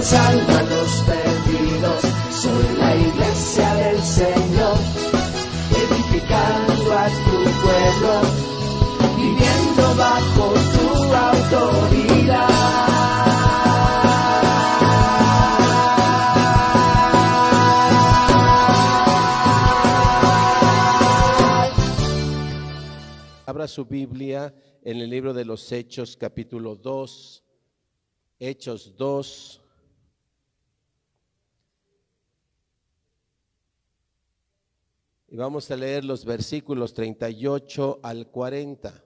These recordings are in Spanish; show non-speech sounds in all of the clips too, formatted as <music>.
alcanzando a los perdidos. Soy la iglesia del Señor, edificando a tu pueblo, viviendo bajo tu autoridad. Abra su Biblia en el libro de los Hechos, capítulo 2. Hechos 2. Y vamos a leer los versículos 38 al 40.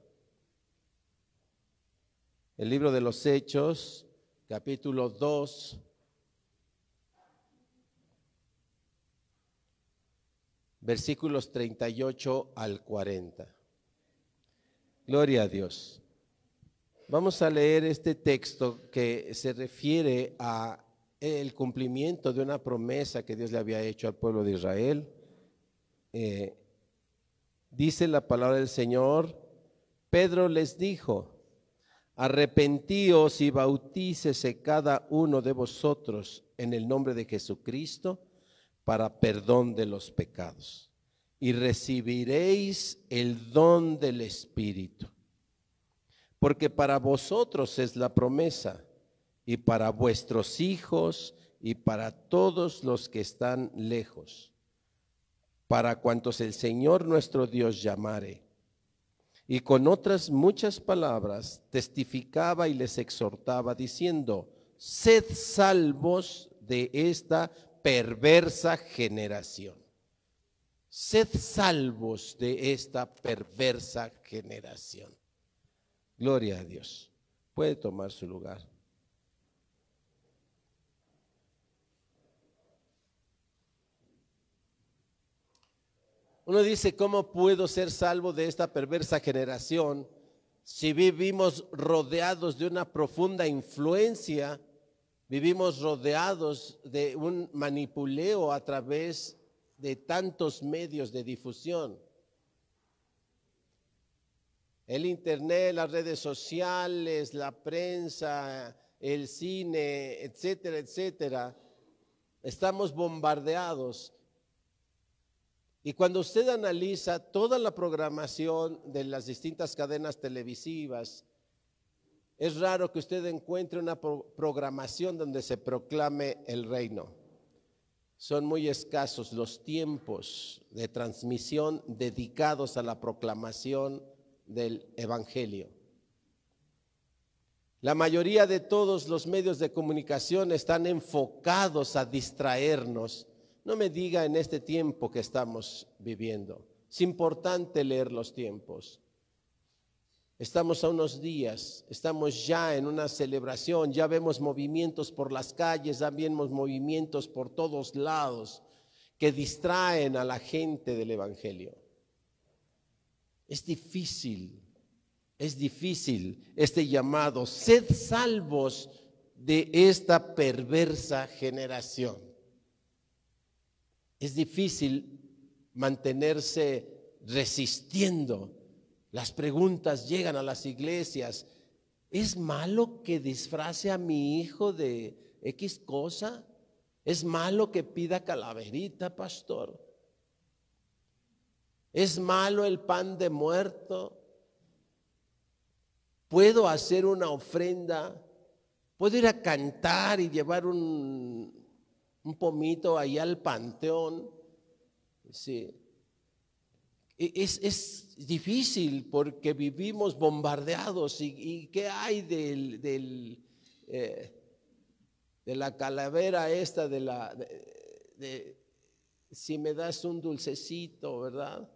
El libro de los Hechos, capítulo 2. Versículos 38 al 40. Gloria a Dios. Vamos a leer este texto que se refiere a el cumplimiento de una promesa que Dios le había hecho al pueblo de Israel. Eh, dice la palabra del Señor, Pedro les dijo, arrepentíos y bautícese cada uno de vosotros en el nombre de Jesucristo para perdón de los pecados y recibiréis el don del Espíritu. Porque para vosotros es la promesa, y para vuestros hijos, y para todos los que están lejos, para cuantos el Señor nuestro Dios llamare. Y con otras muchas palabras testificaba y les exhortaba, diciendo, sed salvos de esta perversa generación. Sed salvos de esta perversa generación. Gloria a Dios. Puede tomar su lugar. Uno dice, ¿cómo puedo ser salvo de esta perversa generación si vivimos rodeados de una profunda influencia? Vivimos rodeados de un manipuleo a través de tantos medios de difusión. El Internet, las redes sociales, la prensa, el cine, etcétera, etcétera. Estamos bombardeados. Y cuando usted analiza toda la programación de las distintas cadenas televisivas, es raro que usted encuentre una programación donde se proclame el reino. Son muy escasos los tiempos de transmisión dedicados a la proclamación del Evangelio. La mayoría de todos los medios de comunicación están enfocados a distraernos. No me diga en este tiempo que estamos viviendo. Es importante leer los tiempos. Estamos a unos días, estamos ya en una celebración, ya vemos movimientos por las calles, ya vemos movimientos por todos lados que distraen a la gente del Evangelio. Es difícil, es difícil este llamado, sed salvos de esta perversa generación. Es difícil mantenerse resistiendo las preguntas llegan a las iglesias. ¿Es malo que disfrace a mi hijo de X cosa? ¿Es malo que pida calaverita, pastor? ¿Es malo el pan de muerto? ¿Puedo hacer una ofrenda? ¿Puedo ir a cantar y llevar un, un pomito allá al panteón? Sí. E, es, es, difícil porque vivimos bombardeados. ¿Y, qué hay del, del eh, de la calavera esta, de la... De, si me das un dulcecito, ¿verdad?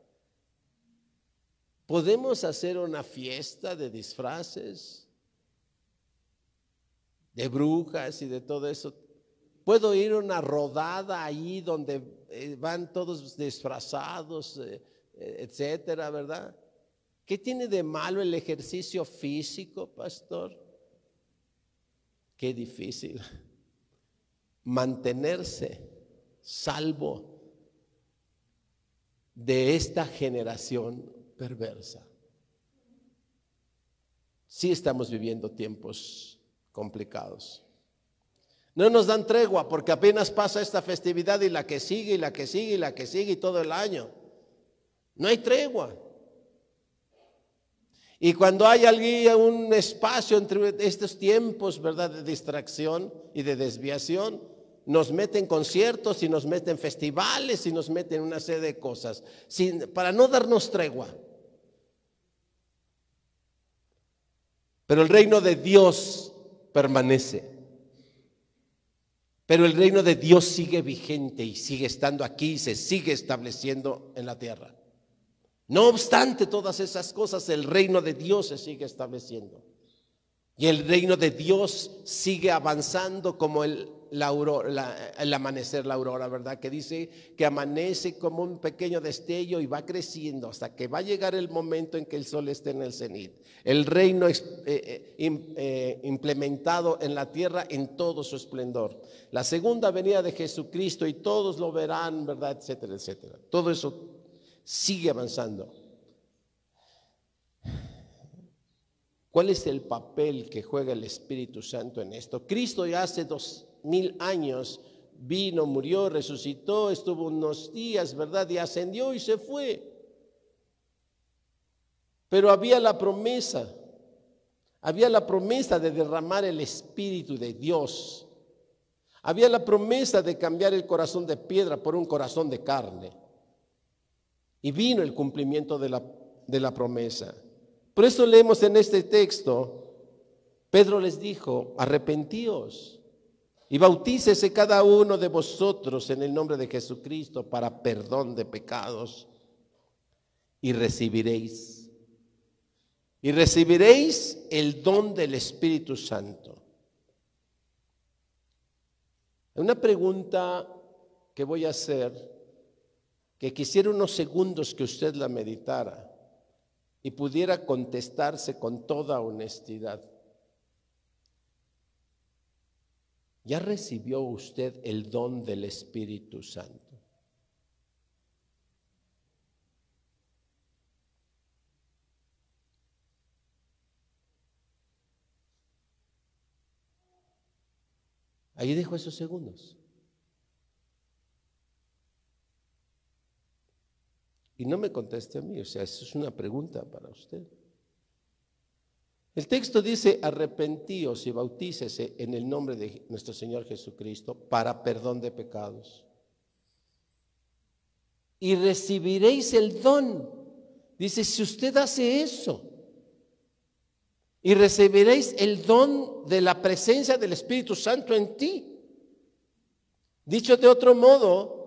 ¿Podemos hacer una fiesta de disfraces? de brujas y de todo eso. Puedo ir una rodada ahí donde eh, van todos disfrazados, eh, eh, etcétera, ¿verdad? ¿Qué tiene de malo el ejercicio físico, pastor? Qué difícil <laughs> mantenerse salvo de esta generación perversa. Sí estamos viviendo tiempos complicados. No nos dan tregua porque apenas pasa esta festividad y la que sigue y la que sigue y la que sigue y todo el año. No hay tregua. Y cuando hay alguien, un espacio entre estos tiempos, ¿verdad?, de distracción y de desviación, nos meten conciertos y nos meten festivales y nos meten una serie de cosas, para no darnos tregua. Pero el reino de Dios permanece. Pero el reino de Dios sigue vigente y sigue estando aquí y se sigue estableciendo en la tierra. No obstante todas esas cosas, el reino de Dios se sigue estableciendo. Y el reino de Dios sigue avanzando como el, el amanecer, la aurora, ¿verdad? Que dice que amanece como un pequeño destello y va creciendo hasta que va a llegar el momento en que el sol esté en el cenit. El reino eh, eh, eh, implementado en la tierra en todo su esplendor. La segunda venida de Jesucristo y todos lo verán, ¿verdad? Etcétera, etcétera. Todo eso sigue avanzando. ¿Cuál es el papel que juega el Espíritu Santo en esto? Cristo ya hace dos mil años vino, murió, resucitó, estuvo unos días, ¿verdad? Y ascendió y se fue. Pero había la promesa, había la promesa de derramar el Espíritu de Dios. Había la promesa de cambiar el corazón de piedra por un corazón de carne. Y vino el cumplimiento de la, de la promesa. Por eso leemos en este texto, Pedro les dijo, arrepentíos y bautícese cada uno de vosotros en el nombre de Jesucristo para perdón de pecados y recibiréis. Y recibiréis el don del Espíritu Santo. Una pregunta que voy a hacer que quisiera unos segundos que usted la meditara y pudiera contestarse con toda honestidad. ¿Ya recibió usted el don del Espíritu Santo? Ahí dejo esos segundos. Y no me conteste a mí, o sea, eso es una pregunta para usted. El texto dice, arrepentíos y bautícese en el nombre de nuestro Señor Jesucristo para perdón de pecados. Y recibiréis el don. Dice, si usted hace eso, y recibiréis el don de la presencia del Espíritu Santo en ti. Dicho de otro modo,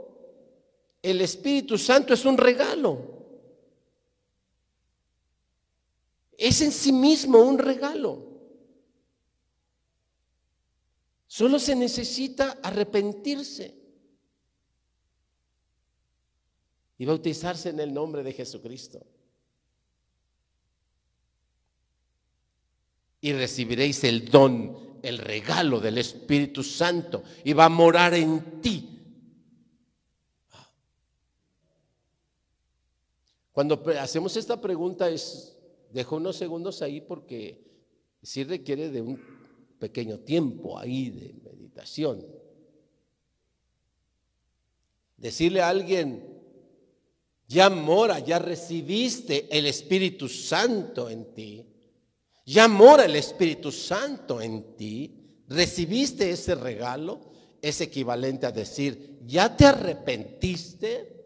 el Espíritu Santo es un regalo. Es en sí mismo un regalo. Solo se necesita arrepentirse y bautizarse en el nombre de Jesucristo. Y recibiréis el don, el regalo del Espíritu Santo y va a morar en ti Cuando hacemos esta pregunta es, dejo unos segundos ahí porque sí requiere de un pequeño tiempo ahí de meditación. Decirle a alguien, ya mora, ya recibiste el Espíritu Santo en ti, ya mora el Espíritu Santo en ti, recibiste ese regalo, es equivalente a decir, ya te arrepentiste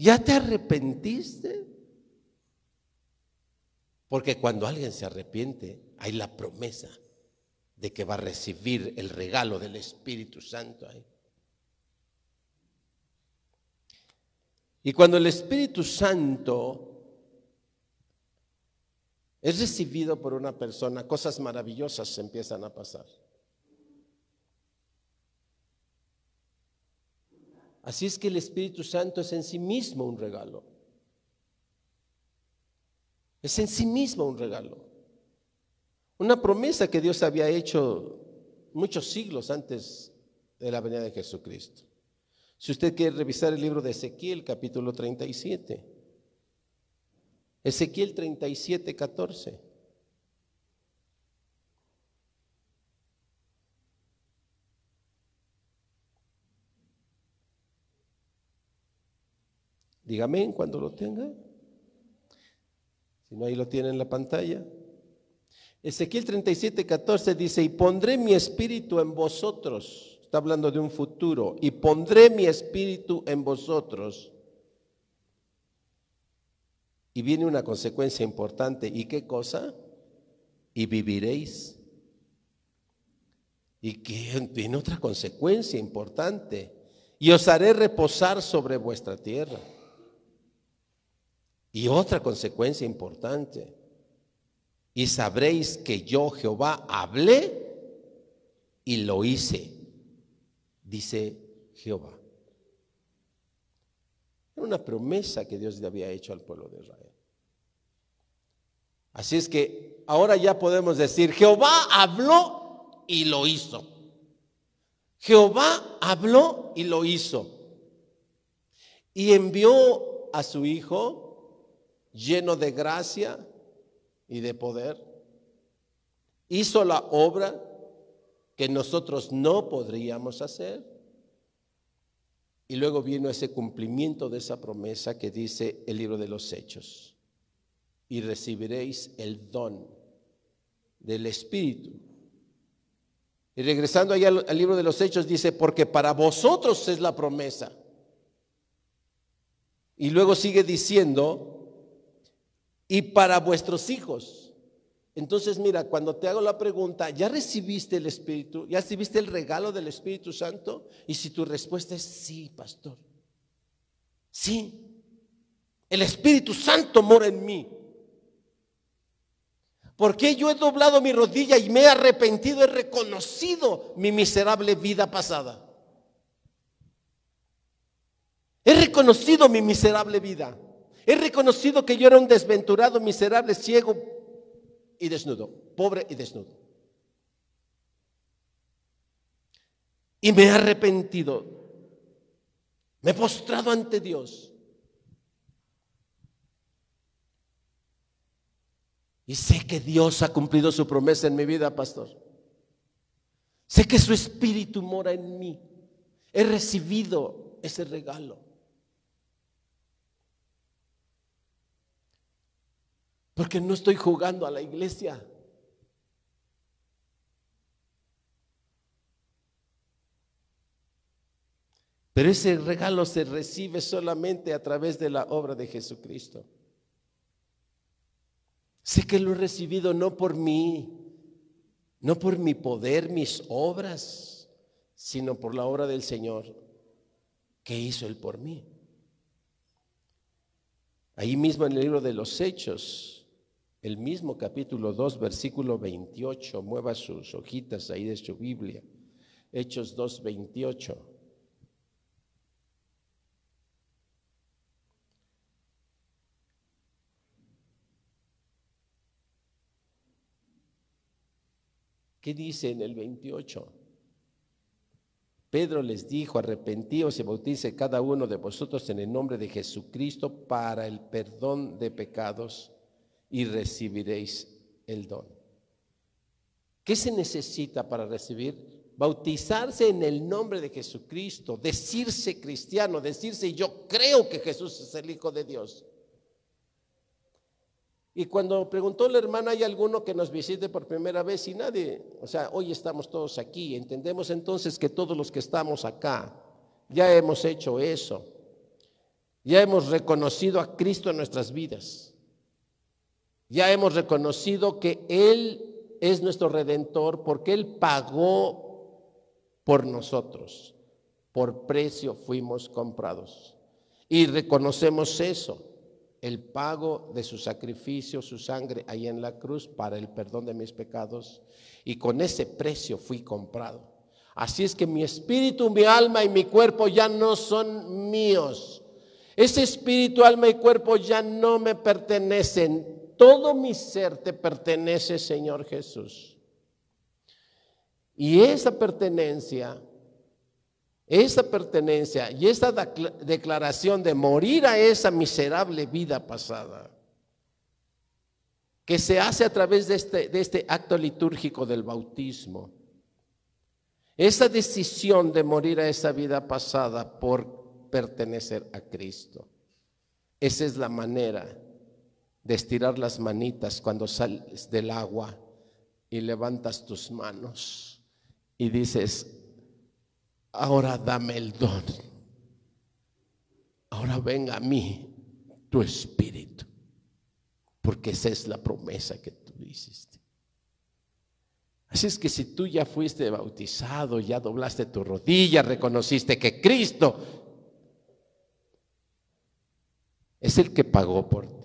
¿Ya te arrepentiste? Porque cuando alguien se arrepiente, hay la promesa de que va a recibir el regalo del Espíritu Santo ahí. Y cuando el Espíritu Santo es recibido por una persona, cosas maravillosas empiezan a pasar. Así es que el Espíritu Santo es en sí mismo un regalo. Es en sí mismo un regalo. Una promesa que Dios había hecho muchos siglos antes de la venida de Jesucristo. Si usted quiere revisar el libro de Ezequiel, capítulo 37. Ezequiel 37, 14. Dígame cuando lo tenga. Si no, ahí lo tiene en la pantalla. Ezequiel 37, 14 dice, y pondré mi espíritu en vosotros. Está hablando de un futuro. Y pondré mi espíritu en vosotros. Y viene una consecuencia importante. ¿Y qué cosa? Y viviréis. Y que viene otra consecuencia importante. Y os haré reposar sobre vuestra tierra. Y otra consecuencia importante, y sabréis que yo Jehová hablé y lo hice, dice Jehová. Era una promesa que Dios le había hecho al pueblo de Israel. Así es que ahora ya podemos decir, Jehová habló y lo hizo. Jehová habló y lo hizo. Y envió a su Hijo lleno de gracia y de poder. Hizo la obra que nosotros no podríamos hacer. Y luego vino ese cumplimiento de esa promesa que dice el libro de los Hechos. Y recibiréis el don del Espíritu. Y regresando allá al, al libro de los Hechos dice, porque para vosotros es la promesa. Y luego sigue diciendo, y para vuestros hijos. Entonces, mira, cuando te hago la pregunta, ¿ya recibiste el Espíritu? ¿Ya recibiste el regalo del Espíritu Santo? Y si tu respuesta es sí, pastor. Sí. El Espíritu Santo mora en mí. Porque yo he doblado mi rodilla y me he arrepentido, he reconocido mi miserable vida pasada. He reconocido mi miserable vida. He reconocido que yo era un desventurado, miserable, ciego y desnudo, pobre y desnudo. Y me he arrepentido. Me he postrado ante Dios. Y sé que Dios ha cumplido su promesa en mi vida, pastor. Sé que su espíritu mora en mí. He recibido ese regalo. Porque no estoy jugando a la iglesia. Pero ese regalo se recibe solamente a través de la obra de Jesucristo. Sé que lo he recibido no por mí, no por mi poder, mis obras, sino por la obra del Señor que hizo Él por mí. Ahí mismo en el libro de los Hechos, el mismo capítulo 2, versículo 28, mueva sus hojitas ahí de su Biblia. Hechos 2, 28. ¿Qué dice en el 28? Pedro les dijo, arrepentíos y bautice cada uno de vosotros en el nombre de Jesucristo para el perdón de pecados y recibiréis el don. ¿Qué se necesita para recibir? Bautizarse en el nombre de Jesucristo, decirse cristiano, decirse yo creo que Jesús es el Hijo de Dios. Y cuando preguntó la hermana, ¿hay alguno que nos visite por primera vez? Y nadie, o sea, hoy estamos todos aquí. Entendemos entonces que todos los que estamos acá ya hemos hecho eso. Ya hemos reconocido a Cristo en nuestras vidas. Ya hemos reconocido que Él es nuestro redentor porque Él pagó por nosotros. Por precio fuimos comprados. Y reconocemos eso. el pago de su sacrificio, su sangre ahí en la cruz para el perdón de mis pecados. Y con ese precio fui comprado. Así es que mi espíritu, mi alma y mi cuerpo ya no son míos. Ese espíritu, alma y cuerpo ya no me pertenecen. Todo mi ser te pertenece, Señor Jesús. Y esa pertenencia esa pertenencia y esa declaración de morir a esa miserable vida pasada, que se hace a través de este, de este acto litúrgico del bautismo, esa decisión de morir a esa vida pasada por pertenecer a Cristo, esa es la manera de estirar las manitas cuando sales del agua y levantas tus manos y dices, ahora dame el don. Ahora venga a mí tu espíritu, porque esa es la promesa que tú hiciste. Así es que si tú ya fuiste bautizado, ya doblaste tu rodilla, reconociste que Cristo es el que pagó por ti,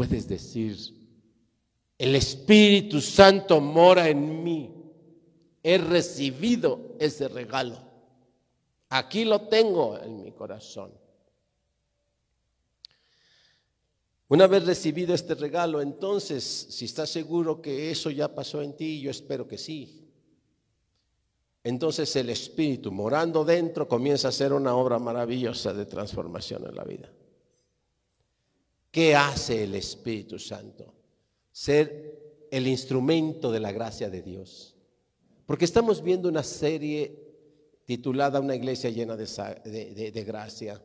puedes decir, el Espíritu Santo mora en mí he recibido ese regalo. Aquí lo tengo en mi corazón. Una vez recibido este regalo, entonces, si estás seguro que eso ya pasó en ti, yo espero que sí. Entonces el Espíritu, morando dentro, comienza a hacer una obra maravillosa de transformación en la vida. ¿Qué hace el Espíritu Santo? Ser el instrumento de la gracia de Dios. Porque estamos viendo una serie titulada Una iglesia llena de, gracia.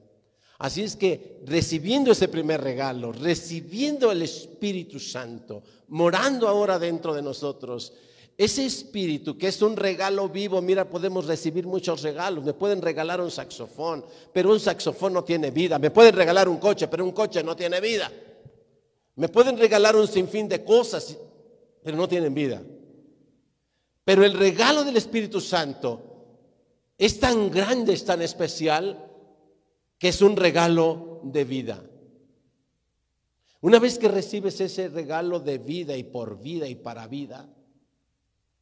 Así es que recibiendo ese primer regalo, recibiendo el Espíritu Santo, morando ahora dentro de nosotros, ese espíritu que es un regalo vivo, mira, podemos recibir muchos regalos. Me pueden regalar un saxofón, pero un saxofón no tiene vida. Me pueden regalar un coche, pero un coche no tiene vida. Me pueden regalar un sinfín de cosas, pero no tienen vida. Pero el regalo del Espíritu Santo es tan grande, es tan especial, que es un regalo de vida. Una vez que recibes ese regalo de vida y por vida y para vida,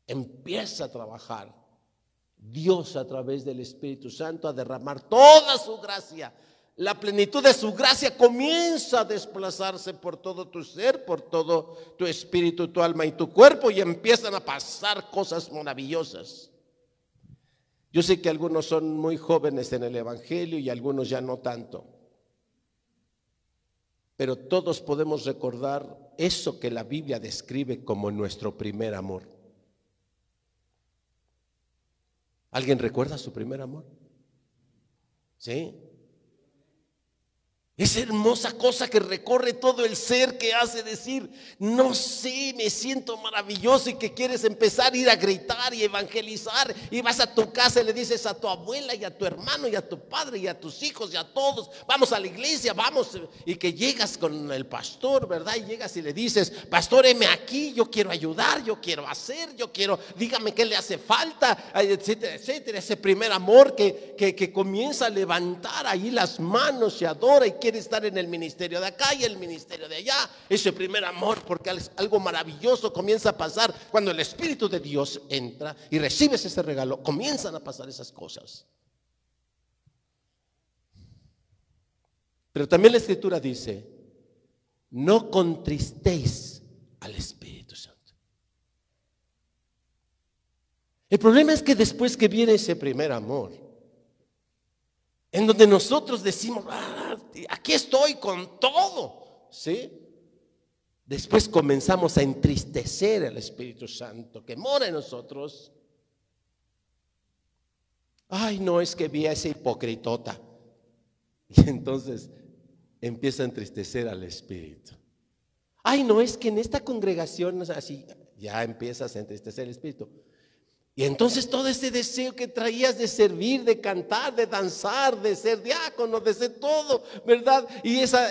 empieza a trabajar Dios a través del Espíritu Santo a derramar toda su gracia la plenitud de su gracia comienza a desplazarse por todo tu ser, por todo tu espíritu, tu alma y tu cuerpo y empiezan a pasar cosas maravillosas. Yo sé que algunos son muy jóvenes en el Evangelio y algunos ya no tanto, pero todos podemos recordar eso que la Biblia describe como nuestro primer amor. ¿Alguien recuerda su primer amor? ¿Sí? Esa hermosa cosa que recorre todo el ser que hace decir, no sé, me siento maravilloso y que quieres empezar a ir a gritar y evangelizar y vas a tu casa y le dices a tu abuela y a tu hermano y a tu padre y a tus hijos y a todos, vamos a la iglesia, vamos y que llegas con el pastor, ¿verdad? Y llegas y le dices, pastor, heme aquí, yo quiero ayudar, yo quiero hacer, yo quiero, dígame qué le hace falta, etcétera, etcétera. Ese primer amor que, que, que comienza a levantar ahí las manos y adora y quiere estar en el ministerio de acá y el ministerio de allá. Ese primer amor, porque algo maravilloso comienza a pasar cuando el Espíritu de Dios entra y recibes ese regalo, comienzan a pasar esas cosas. Pero también la escritura dice, no contristéis al Espíritu Santo. El problema es que después que viene ese primer amor, en donde nosotros decimos, ah, aquí estoy con todo, ¿sí? Después comenzamos a entristecer al Espíritu Santo que mora en nosotros. Ay, no es que vi a esa hipocritota. <laughs> Y entonces empieza a entristecer al Espíritu. Ay, no es que en esta congregación así, ya empiezas a entristecer al Espíritu. Y entonces todo ese deseo que traías de servir, de cantar, de danzar, de ser diácono, de ser todo, ¿verdad? Y esa,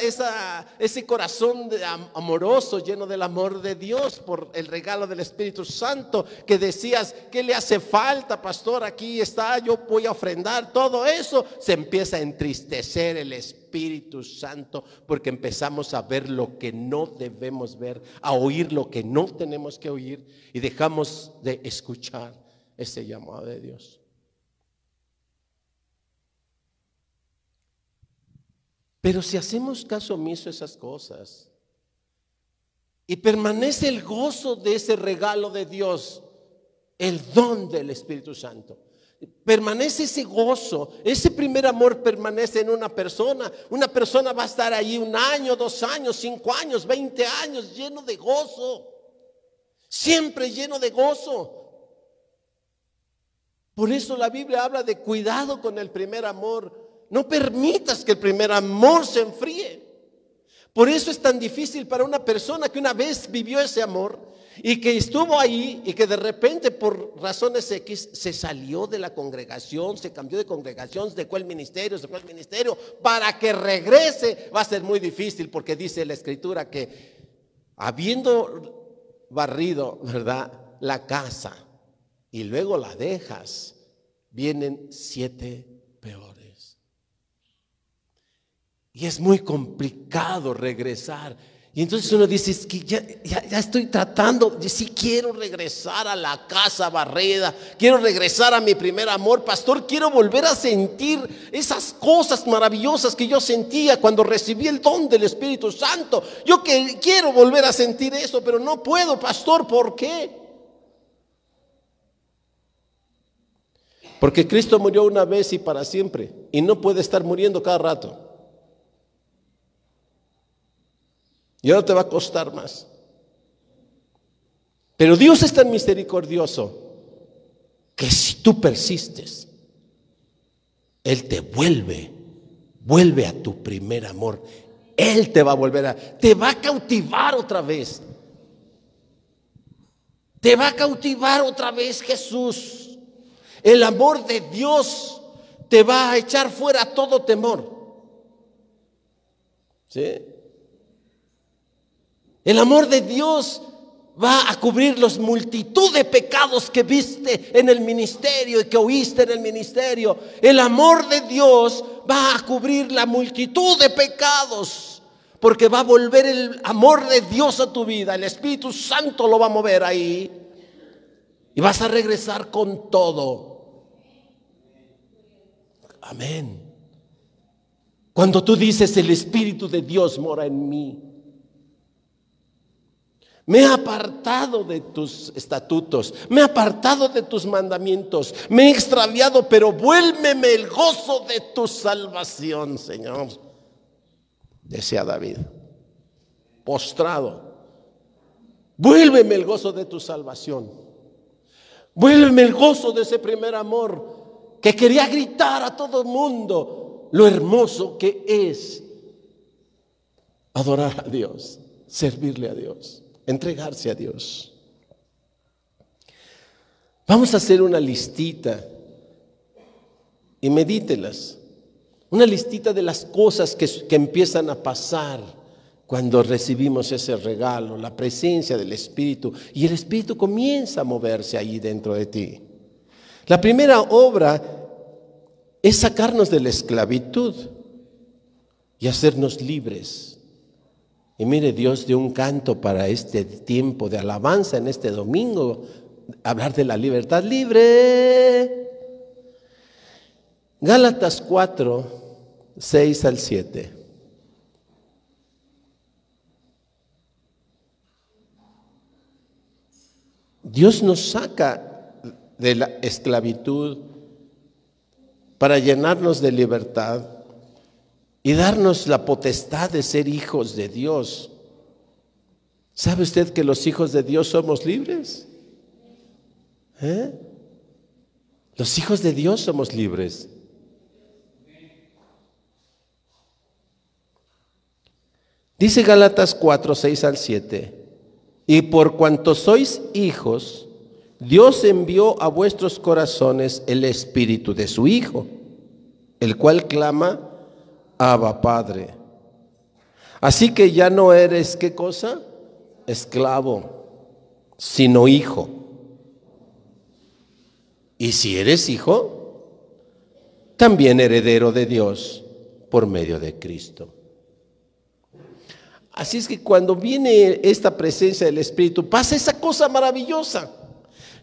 ese corazón amoroso, lleno del amor de Dios por el regalo del Espíritu Santo, que decías, ¿qué le hace falta, pastor? Aquí está, yo voy a ofrendar. Todo eso se empieza a entristecer el Espíritu Santo porque empezamos a ver lo que no debemos ver, a oír lo que no tenemos que oír y dejamos de escuchar ese llamado de Dios. Pero si hacemos caso omiso a esas cosas y permanece el gozo de ese regalo de Dios, el don del Espíritu Santo, permanece ese gozo, ese primer amor permanece en una persona. Una persona va a estar ahí un año, dos años, cinco años, veinte años, lleno de gozo. Siempre lleno de gozo. Por eso la Biblia habla de cuidado con el primer amor. No permitas que el primer amor se enfríe. Por eso es tan difícil para una persona que una vez vivió ese amor y que estuvo ahí y que de repente por razones X se salió de la congregación, se cambió de congregación, se dejó el ministerio, se fue al ministerio, para que regrese va a ser muy difícil porque dice la escritura que habiendo barrido. La casa y luego la dejas, vienen siete peores. Y es muy complicado regresar. Y entonces uno dice, es que ya, ya, estoy tratando, si quiero regresar a la casa barreda, quiero regresar a mi primer amor, pastor, quiero volver a sentir esas cosas maravillosas que yo sentía cuando recibí el don del Espíritu Santo. Yo que, quiero volver a sentir eso, pero no puedo, pastor, ¿por qué? Porque Cristo murió una vez y para siempre, y no puede estar muriendo cada rato. Y ahora te va a costar más. Pero Dios es tan misericordioso que si tú persistes, Él te vuelve, vuelve a tu primer amor. Él te va a volver a, te va a cautivar otra vez. Te va a cautivar otra vez Jesús. El amor de Dios te va a echar fuera todo temor. ¿Sí? El amor de Dios va a cubrir los multitud de pecados que viste en el ministerio y que oíste en el ministerio. El amor de Dios va a cubrir la multitud de pecados. Porque va a volver el amor de Dios a tu vida. El Espíritu Santo lo va a mover ahí. Y vas a regresar con todo. Amén. Cuando tú dices, el Espíritu de Dios mora en mí. Me he apartado de tus estatutos, me he apartado de tus mandamientos, me he extraviado, pero vuélveme el gozo de tu salvación, Señor. Decía David, postrado, vuélveme el gozo de tu salvación. Vuélveme el gozo de ese primer amor que quería gritar a todo el mundo lo hermoso que es adorar a Dios, servirle a Dios entregarse a Dios. Vamos a hacer una listita y medítelas. Una listita de las cosas que, empiezan a pasar cuando recibimos ese regalo, la presencia del Espíritu. Y el Espíritu comienza a moverse ahí dentro de ti. La primera obra es sacarnos de la esclavitud y hacernos libres. Y mire, Dios dio un canto para este tiempo de alabanza en este domingo, hablar de la libertad libre. Gálatas 4, 6 al 7. Dios nos saca de la esclavitud para llenarnos de libertad y darnos la potestad de ser hijos de Dios. ¿Sabe usted que los hijos de Dios somos libres? ¿Eh? Los hijos de Dios somos libres. Dice Galatas 4, 6 al 7. Y por cuanto sois hijos, Dios envió a vuestros corazones el espíritu de su Hijo, el cual clama, Abba Padre. Así que ya no eres, ¿qué cosa? Esclavo, sino hijo. Y si eres hijo, también heredero de Dios por medio de Cristo. Así es que cuando viene esta presencia del Espíritu, pasa esa cosa maravillosa.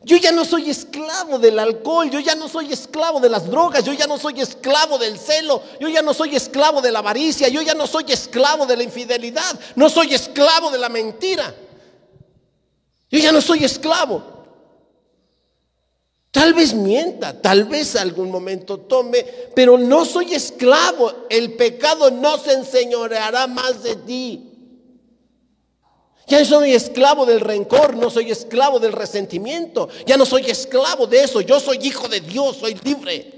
Yo ya no soy esclavo del alcohol, yo ya no soy esclavo de las drogas, yo ya no soy esclavo del celo, yo ya no soy esclavo de la avaricia, yo ya no soy esclavo de la infidelidad, no soy esclavo de la mentira. Yo ya no soy esclavo. Tal vez mienta, tal vez algún momento tome, pero no soy esclavo. El pecado no se enseñoreará más de ti. Ya no soy esclavo del rencor, no soy esclavo del resentimiento, ya no soy esclavo de eso, yo soy hijo de Dios, soy libre.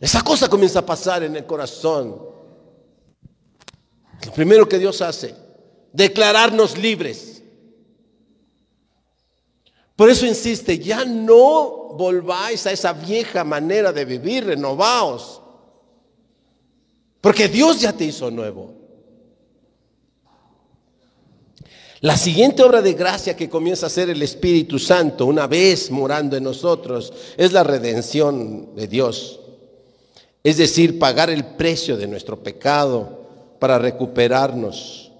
Esa cosa comienza a pasar en el corazón. Lo primero que Dios hace, declararnos libres. Por eso insiste, ya no volváis a esa vieja manera de vivir, renovaos. Porque Dios ya te hizo nuevo. La siguiente obra de gracia que comienza a hacer el Espíritu Santo una vez morando en nosotros es la redención de Dios. Es decir, pagar el precio de nuestro pecado para recuperarnos.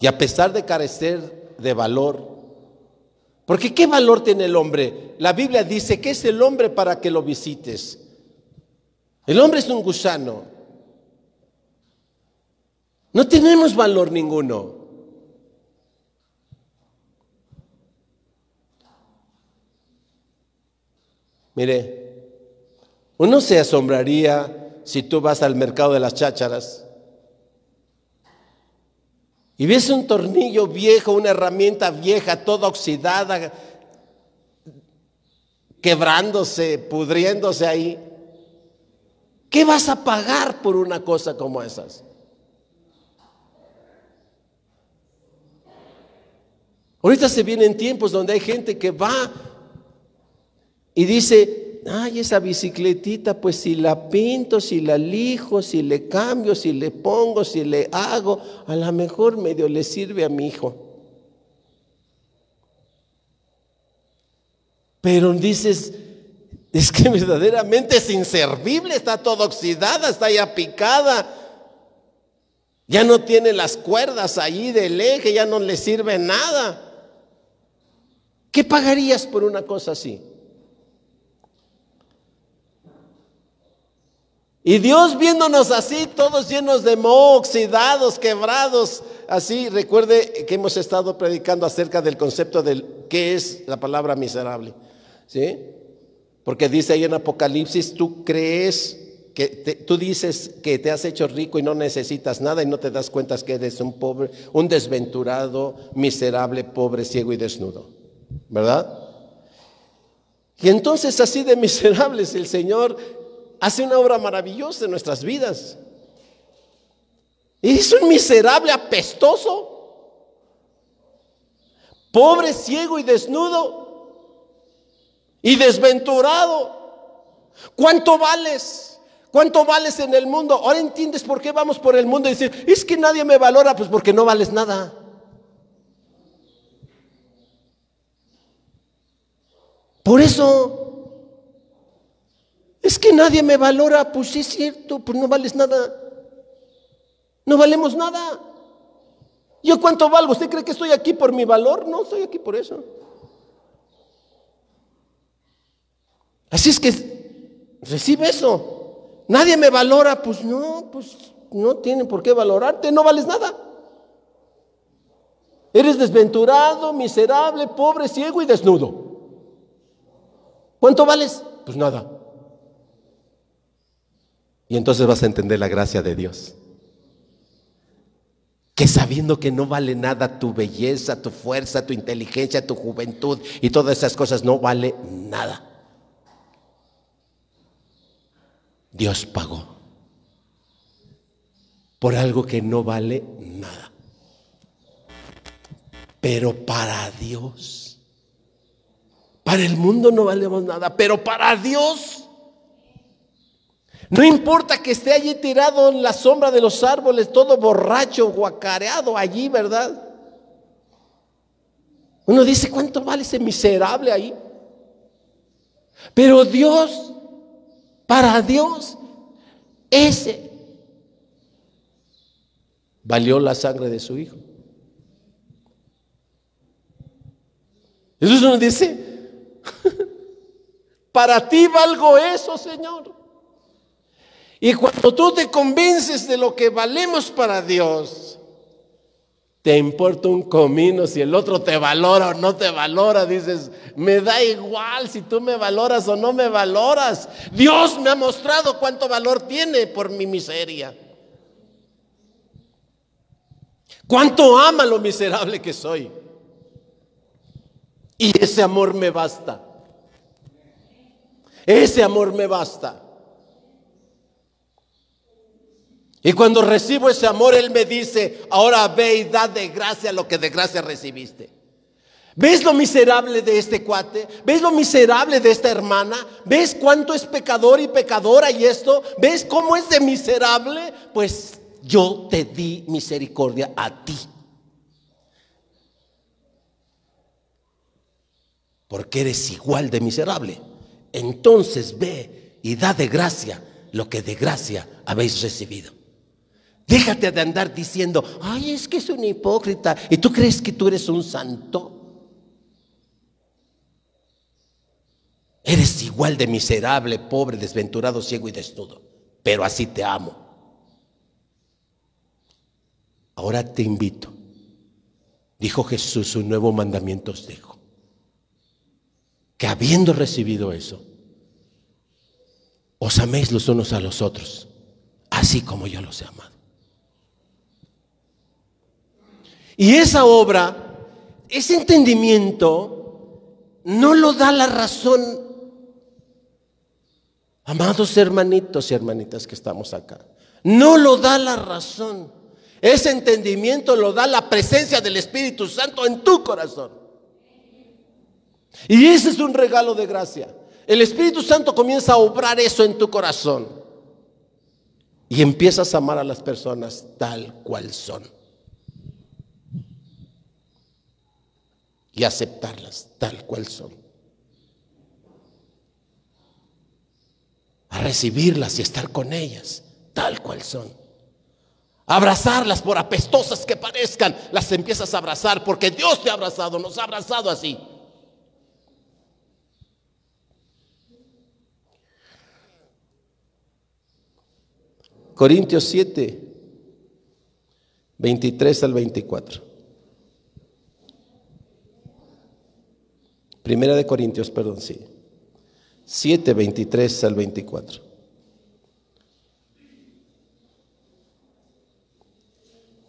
Y a pesar de carecer de valor, porque ¿qué valor tiene el hombre? La Biblia dice que es el hombre para que lo visites. El hombre es un gusano. No tenemos valor ninguno. Mire, uno se asombraría si tú vas al mercado de las chácharas y ves un tornillo viejo, una herramienta vieja, toda oxidada, quebrándose, pudriéndose ahí. ¿Qué vas a pagar por una cosa como esas? Ahorita se vienen tiempos donde hay gente que va y dice, ay, esa bicicletita, pues si la pinto, si la lijo, si le cambio, si le pongo, si le hago, a lo mejor medio le sirve a mi hijo. Pero dices, es que verdaderamente es inservible, está toda oxidada, está ya picada. Ya no tiene las cuerdas ahí del eje, ya no le sirve nada. ¿Qué pagarías por una cosa así? Y Dios viéndonos así, todos llenos de moho, oxidados, quebrados, así, recuerde que hemos estado predicando acerca del concepto del qué es la palabra miserable. ¿Sí? Porque dice ahí en Apocalipsis, tú crees que tú dices que te has hecho rico y no necesitas nada y no te das cuenta que eres un pobre, un desventurado, miserable, pobre, ciego y desnudo. ¿Verdad? Y entonces así de miserables el Señor hace una obra maravillosa en nuestras vidas. Es un miserable apestoso, pobre, ciego y desnudo y desventurado. ¿Cuánto vales? ¿Cuánto vales en el mundo? Ahora entiendes por qué vamos por el mundo y decir, es que nadie me valora, pues porque no vales nada. Por eso, es que nadie me valora, pues sí es cierto, pues no vales nada. No valemos nada. ¿Yo cuánto valgo? ¿Usted cree que estoy aquí por mi valor? No, estoy aquí por eso. Así es que recibe eso. Nadie me valora, pues no, pues no tienen por qué valorarte, no vales nada. Eres desventurado, miserable, pobre, ciego y desnudo. ¿Cuánto vales? Pues nada. Y entonces vas a entender la gracia de Dios. Que sabiendo que no vale nada tu belleza, tu fuerza, tu inteligencia, tu juventud y todas esas cosas, no vale nada. Dios pagó por algo que no vale nada. Pero para Dios, para el mundo no valemos nada, pero para Dios, no importa que esté allí tirado en la sombra de los árboles, todo borracho, guacareado allí, ¿verdad? Uno dice, ¿cuánto vale ese miserable ahí? Pero Dios, para Dios, ese valió la sangre de su hijo. Jesús nos dice, <laughs> para ti valgo eso, Señor. Y cuando tú te convences de lo que valemos para Dios, te importa un comino si el otro te valora o no te valora. Dices, me da igual si tú me valoras o no me valoras. Dios me ha mostrado cuánto valor tiene por mi miseria. Cuánto ama lo miserable que soy. Y ese amor me basta. Ese amor me basta. Y cuando recibo ese amor, Él me dice, ahora ve y da de gracia lo que de gracia recibiste. ¿Ves lo miserable de este cuate? ¿Ves lo miserable de esta hermana? ¿Ves cuánto es pecador y pecadora y esto? ¿Ves cómo es de miserable? Pues yo te di misericordia a ti. Porque eres igual de miserable. Entonces ve y da de gracia lo que de gracia habéis recibido. Déjate de andar diciendo, ay, es que es un hipócrita. ¿Y tú crees que tú eres un santo? Eres igual de miserable, pobre, desventurado, ciego y desnudo. Pero así te amo. Ahora te invito. Dijo Jesús, un nuevo mandamiento os dejo. Que habiendo recibido eso, os améis los unos a los otros, así como yo los he amado. Y esa obra, ese entendimiento, no lo da la razón. Amados hermanitos y hermanitas que estamos acá, no lo da la razón. Ese entendimiento lo da la presencia del Espíritu Santo en tu corazón. Y ese es un regalo de gracia. El Espíritu Santo comienza a obrar eso en tu corazón. Y empiezas a amar a las personas tal cual son. Y aceptarlas tal cual son. A recibirlas y estar con ellas tal cual son. Abrazarlas por apestosas que parezcan, las empiezas a abrazar porque Dios te ha abrazado, nos ha abrazado así. Corintios 7, 23 al 24. Primera de Corintios, perdón, sí. 7, 23 al 24.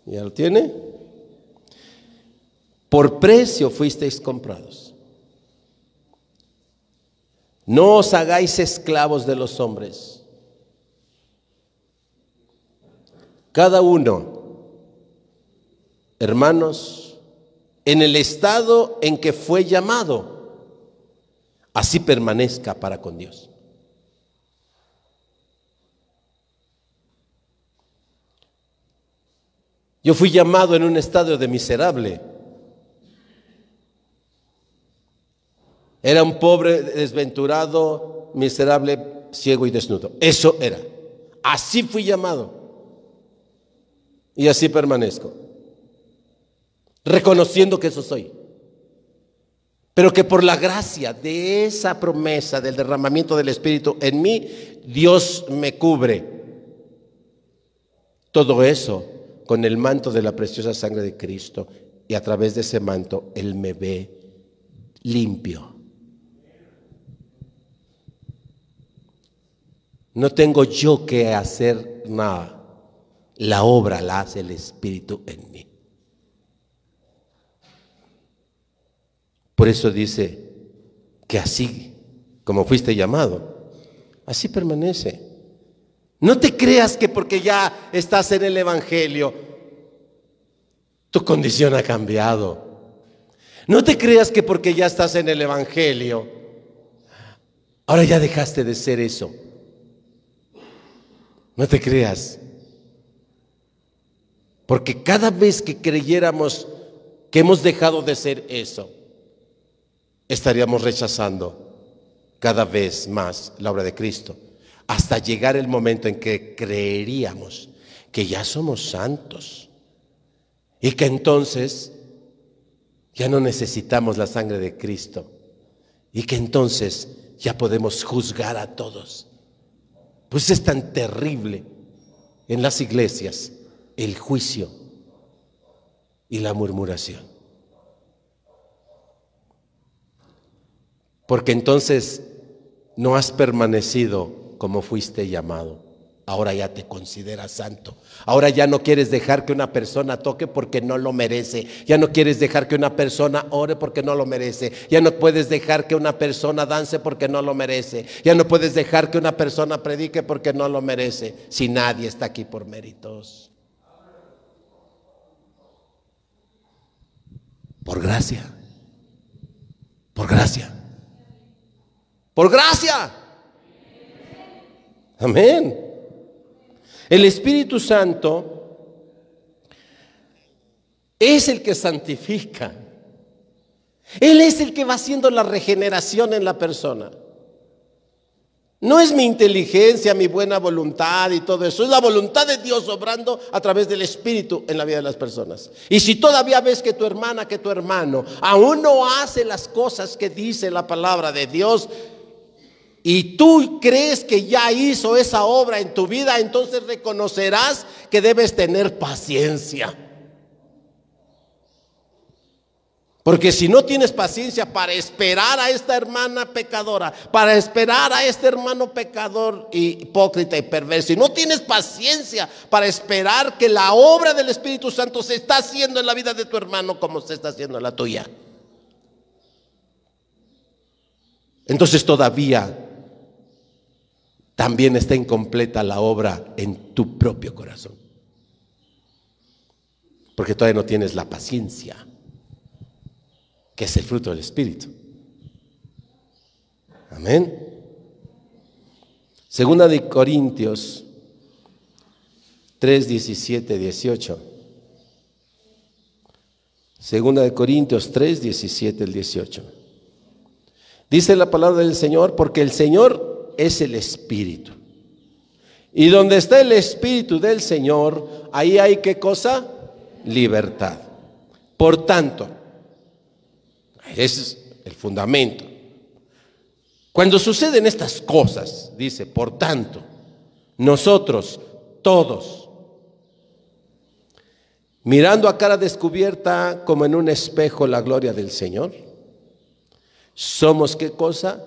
¿Ya lo tiene? Por precio fuisteis comprados. No os hagáis esclavos de los hombres. Cada uno, hermanos, en el estado en que fue llamado así permanezca para con Dios. Yo fui llamado en un estado de miserable. Era un pobre, desventurado, miserable, ciego y desnudo. Eso era. Así fui llamado. Y así permanezco. Reconociendo que eso soy. Pero que por la gracia de esa promesa del derramamiento del Espíritu en mí, Dios me cubre. Todo eso con el manto de la preciosa sangre de Cristo. Y a través de ese manto Él me ve limpio. No tengo yo que hacer nada. La obra la hace el Espíritu en mí. Por eso dice que así como fuiste llamado, así permanece. No te creas que porque ya estás en el Evangelio, tu condición ha cambiado. No te creas que porque ya estás en el Evangelio, ahora ya dejaste de ser eso. No te creas. Porque cada vez que creyéramos que hemos dejado de ser eso, estaríamos rechazando cada vez más la obra de Cristo, hasta llegar el momento en que creeríamos que ya somos santos y que entonces ya no necesitamos la sangre de Cristo y que entonces ya podemos juzgar a todos. Pues es tan terrible en las iglesias el juicio y la murmuración. Porque entonces no has permanecido como fuiste llamado. Ahora ya te consideras santo. Ahora ya no quieres dejar que una persona toque porque no lo merece. Ya no quieres dejar que una persona ore porque no lo merece. Ya no puedes dejar que una persona dance porque no lo merece. Ya no puedes dejar que una persona predique porque no lo merece. Si nadie está aquí por méritos. Por gracia. Por gracia. Por gracia. Amén. El Espíritu Santo es el que santifica. Él es el que va haciendo la regeneración en la persona. No es mi inteligencia, mi buena voluntad y todo eso. Es la voluntad de Dios obrando a través del Espíritu en la vida de las personas. Y si todavía ves que tu hermana, que tu hermano aún no hace las cosas que dice la palabra de Dios, y tú crees que ya hizo esa obra en tu vida, entonces reconocerás que debes tener paciencia. Porque si no tienes paciencia para esperar a esta hermana pecadora, para esperar a este hermano pecador, hipócrita y perverso, y no tienes paciencia para esperar que la obra del Espíritu Santo se está haciendo en la vida de tu hermano como se está haciendo en la tuya. Entonces todavía también está incompleta la obra en tu propio corazón. Porque todavía no tienes la paciencia, que es el fruto del Espíritu. Amén. Segunda de Corintios 3, 17, 18. Segunda de Corintios 3, 17, el 18. Dice la palabra del Señor, porque el Señor es el Espíritu. Y donde está el Espíritu del Señor, ahí hay qué cosa? Libertad. Por tanto, ese es el fundamento. Cuando suceden estas cosas, dice, por tanto, nosotros todos, mirando a cara descubierta como en un espejo la gloria del Señor, somos qué cosa?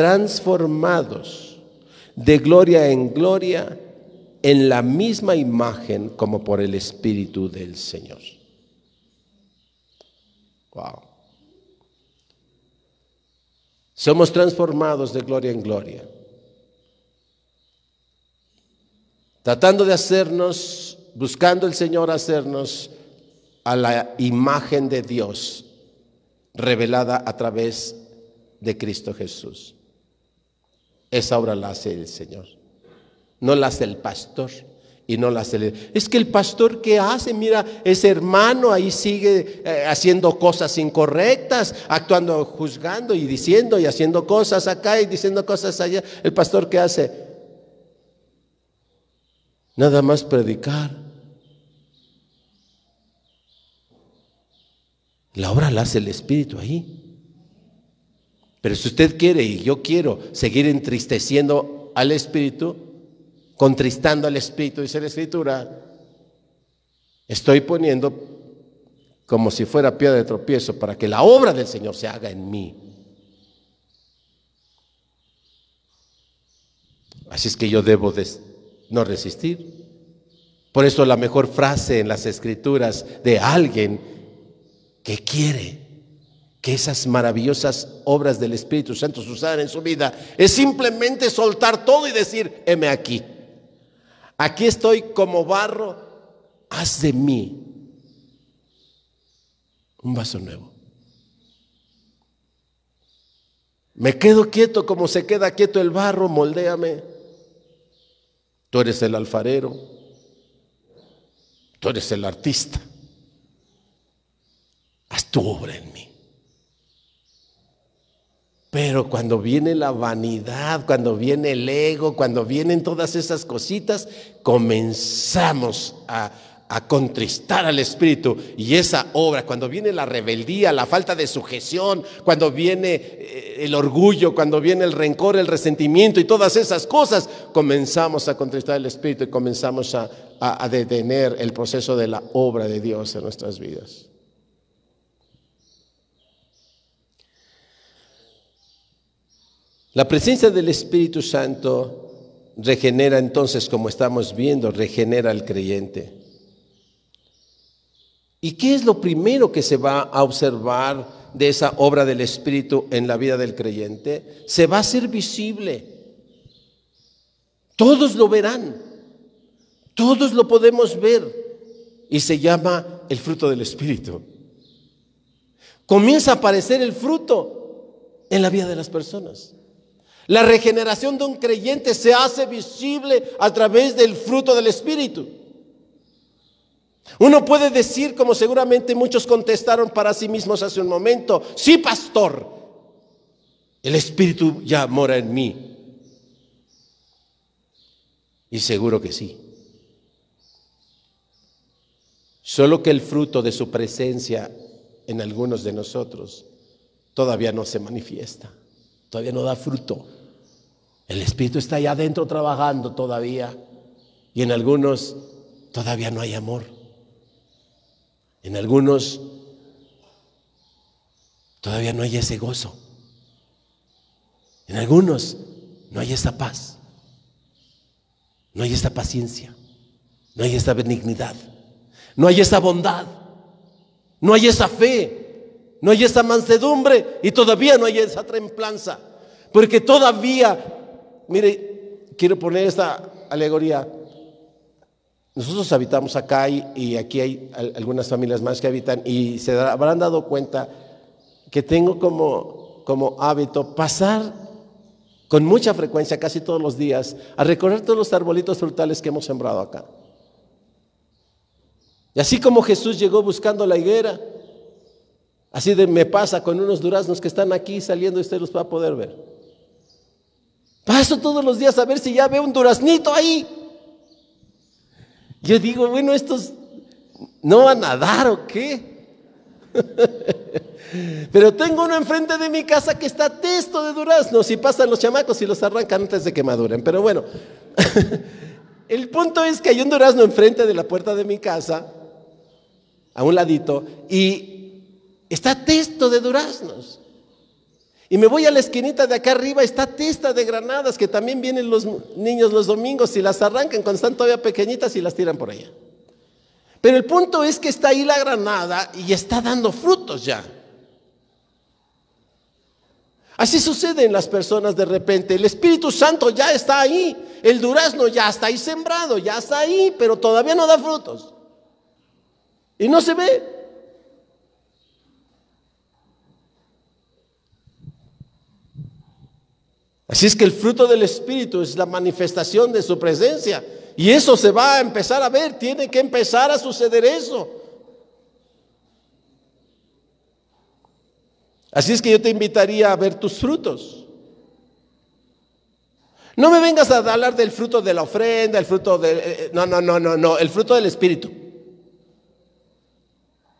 Transformados de gloria en gloria en la misma imagen como por el Espíritu del Señor. Wow. Somos transformados de gloria en gloria. Tratando de hacernos, buscando el Señor hacernos a la imagen de Dios revelada a través de Cristo Jesús. Esa obra la hace el Señor. No la hace el pastor y no la hace el... Es que el pastor que hace, mira, ese hermano ahí sigue eh, haciendo cosas incorrectas, actuando, juzgando y diciendo y haciendo cosas acá y diciendo cosas allá. El pastor que hace nada más predicar. La obra la hace el Espíritu ahí. Pero si usted quiere y yo quiero seguir entristeciendo al Espíritu, contristando al Espíritu, dice la Escritura, estoy poniendo como si fuera piedra de tropiezo para que la obra del Señor se haga en mí. Así es que yo debo no resistir. Por eso la mejor frase en las escrituras de alguien que quiere que esas maravillosas obras del Espíritu Santo sucedan en su vida, es simplemente soltar todo y decir, heme aquí. Aquí estoy como barro, haz de mí un vaso nuevo. Me quedo quieto como se queda quieto el barro, moldéame. Tú eres el alfarero, tú eres el artista. Haz tu obra en mí. Pero cuando viene la vanidad, cuando viene el ego, cuando vienen todas esas cositas, comenzamos a, a contristar al Espíritu. Y esa obra, cuando viene la rebeldía, la falta de sujeción, cuando viene eh, el orgullo, cuando viene el rencor, el resentimiento y todas esas cosas, comenzamos a contristar al Espíritu y comenzamos a, a detener el proceso de la obra de Dios en nuestras vidas. La presencia del Espíritu Santo regenera entonces, como estamos viendo, regenera al creyente. ¿Y qué es lo primero que se va a observar de esa obra del Espíritu en la vida del creyente? Se va a hacer visible. Todos lo verán. Todos lo podemos ver. Y se llama el fruto del Espíritu. Comienza a aparecer el fruto en la vida de las personas. La regeneración de un creyente se hace visible a través del fruto del Espíritu. Uno puede decir, como seguramente muchos contestaron para sí mismos hace un momento, sí, pastor, el Espíritu ya mora en mí. Y seguro que sí. Solo que el fruto de su presencia en algunos de nosotros todavía no se manifiesta, todavía no da fruto. El Espíritu está allá adentro trabajando todavía y en algunos todavía no hay amor. En algunos todavía no hay ese gozo. En algunos no hay esa paz. No hay esa paciencia. No hay esa benignidad. No hay esa bondad. No hay esa fe. No hay esa mansedumbre. Y todavía no hay esa templanza. Porque todavía Mire, quiero poner esta alegoría. Nosotros habitamos acá y, aquí hay algunas familias más que habitan y se habrán dado cuenta que tengo como, como hábito pasar con mucha frecuencia, casi todos los días, a recorrer todos los arbolitos frutales que hemos sembrado acá. Y así como Jesús llegó buscando la higuera, así me pasa con unos duraznos que están aquí saliendo y usted los va a poder ver. Paso todos los días a ver si ya veo un duraznito ahí. Yo digo, bueno, estos no van a dar o qué. <laughs> Pero tengo uno enfrente de mi casa que está testo de duraznos y pasan los chamacos y los arrancan antes de que maduren. Pero bueno, <laughs> el punto es que hay un durazno enfrente de la puerta de mi casa, a un ladito, y está testo de duraznos. Y me voy a la esquinita de acá arriba, está testa de granadas que también vienen los niños los domingos y las arrancan cuando están todavía pequeñitas y las tiran por allá. Pero el punto es que está ahí la granada y está dando frutos ya. Así sucede en las personas de repente. El Espíritu Santo ya está ahí. El durazno ya está ahí sembrado, ya está ahí, pero todavía no da frutos. Y no se ve. Así es que el fruto del Espíritu es la manifestación de su presencia. Y eso se va a empezar a ver, tiene que empezar a suceder eso. Así es que yo te invitaría a ver tus frutos. No me vengas a hablar del fruto de la ofrenda, el fruto de... Eh, eh, no, no, no, no, no, el fruto del Espíritu.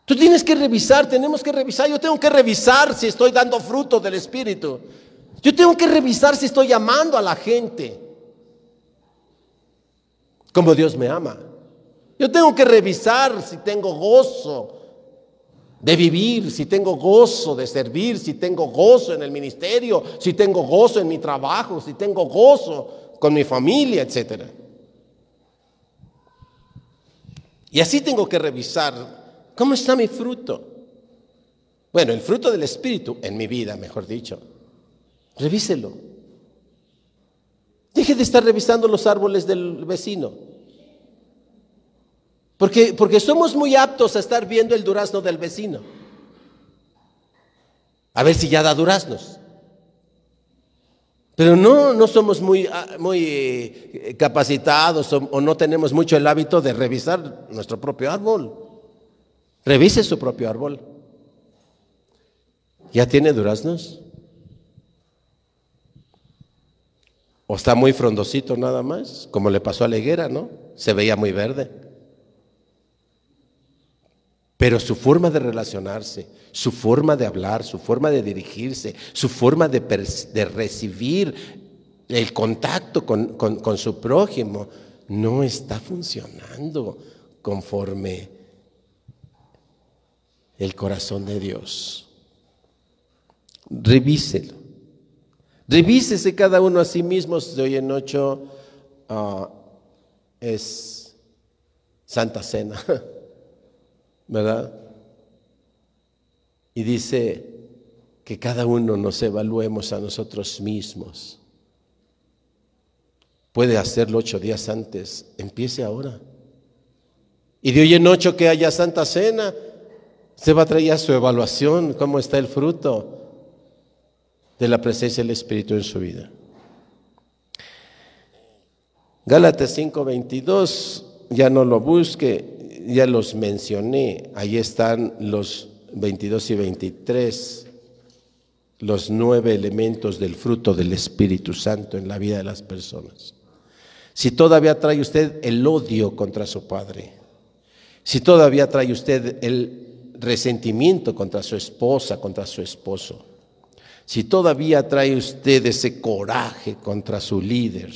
Tú tienes que revisar, tenemos que revisar, yo tengo que revisar si estoy dando fruto del Espíritu. Yo tengo que revisar si estoy amando a la gente como Dios me ama. Yo tengo que revisar si tengo gozo de vivir, si tengo gozo de servir, si tengo gozo en el ministerio, si tengo gozo en mi trabajo, si tengo gozo con mi familia, etc. Y así tengo que revisar cómo está mi fruto. Bueno, el fruto del Espíritu en mi vida, mejor dicho. Revíselo. Deje de estar revisando los árboles del vecino. Porque, porque somos muy aptos a estar viendo el durazno del vecino. A ver si ya da duraznos. Pero no, no somos muy, ah, muy eh, capacitados o, o no tenemos mucho el hábito de revisar nuestro propio árbol. Revise su propio árbol. ¿Ya tiene duraznos? O está muy frondosito nada más, como le pasó a la higuera, ¿no? Se veía muy verde. Pero su forma de relacionarse, su forma de hablar, su forma de dirigirse, su forma de, recibir el contacto con, con su prójimo, no está funcionando conforme el corazón de Dios. Revíselo. Revísese cada uno a sí mismo. De hoy en ocho ah, es Santa Cena, <laughs> ¿verdad? Y dice que cada uno nos evaluemos a nosotros mismos. Puede hacerlo ocho días antes, empiece ahora. Y de hoy en ocho que haya Santa Cena, se va a traer su evaluación, cómo está el fruto de la presencia del Espíritu en su vida. Gálatas 5:22, ya no lo busque, ya los mencioné, ahí están los 22 y 23, los nueve elementos del fruto del Espíritu Santo en la vida de las personas. Si todavía trae usted el odio contra su padre, si todavía trae usted el resentimiento contra su esposa, contra su esposo, si todavía trae usted ese coraje contra su líder,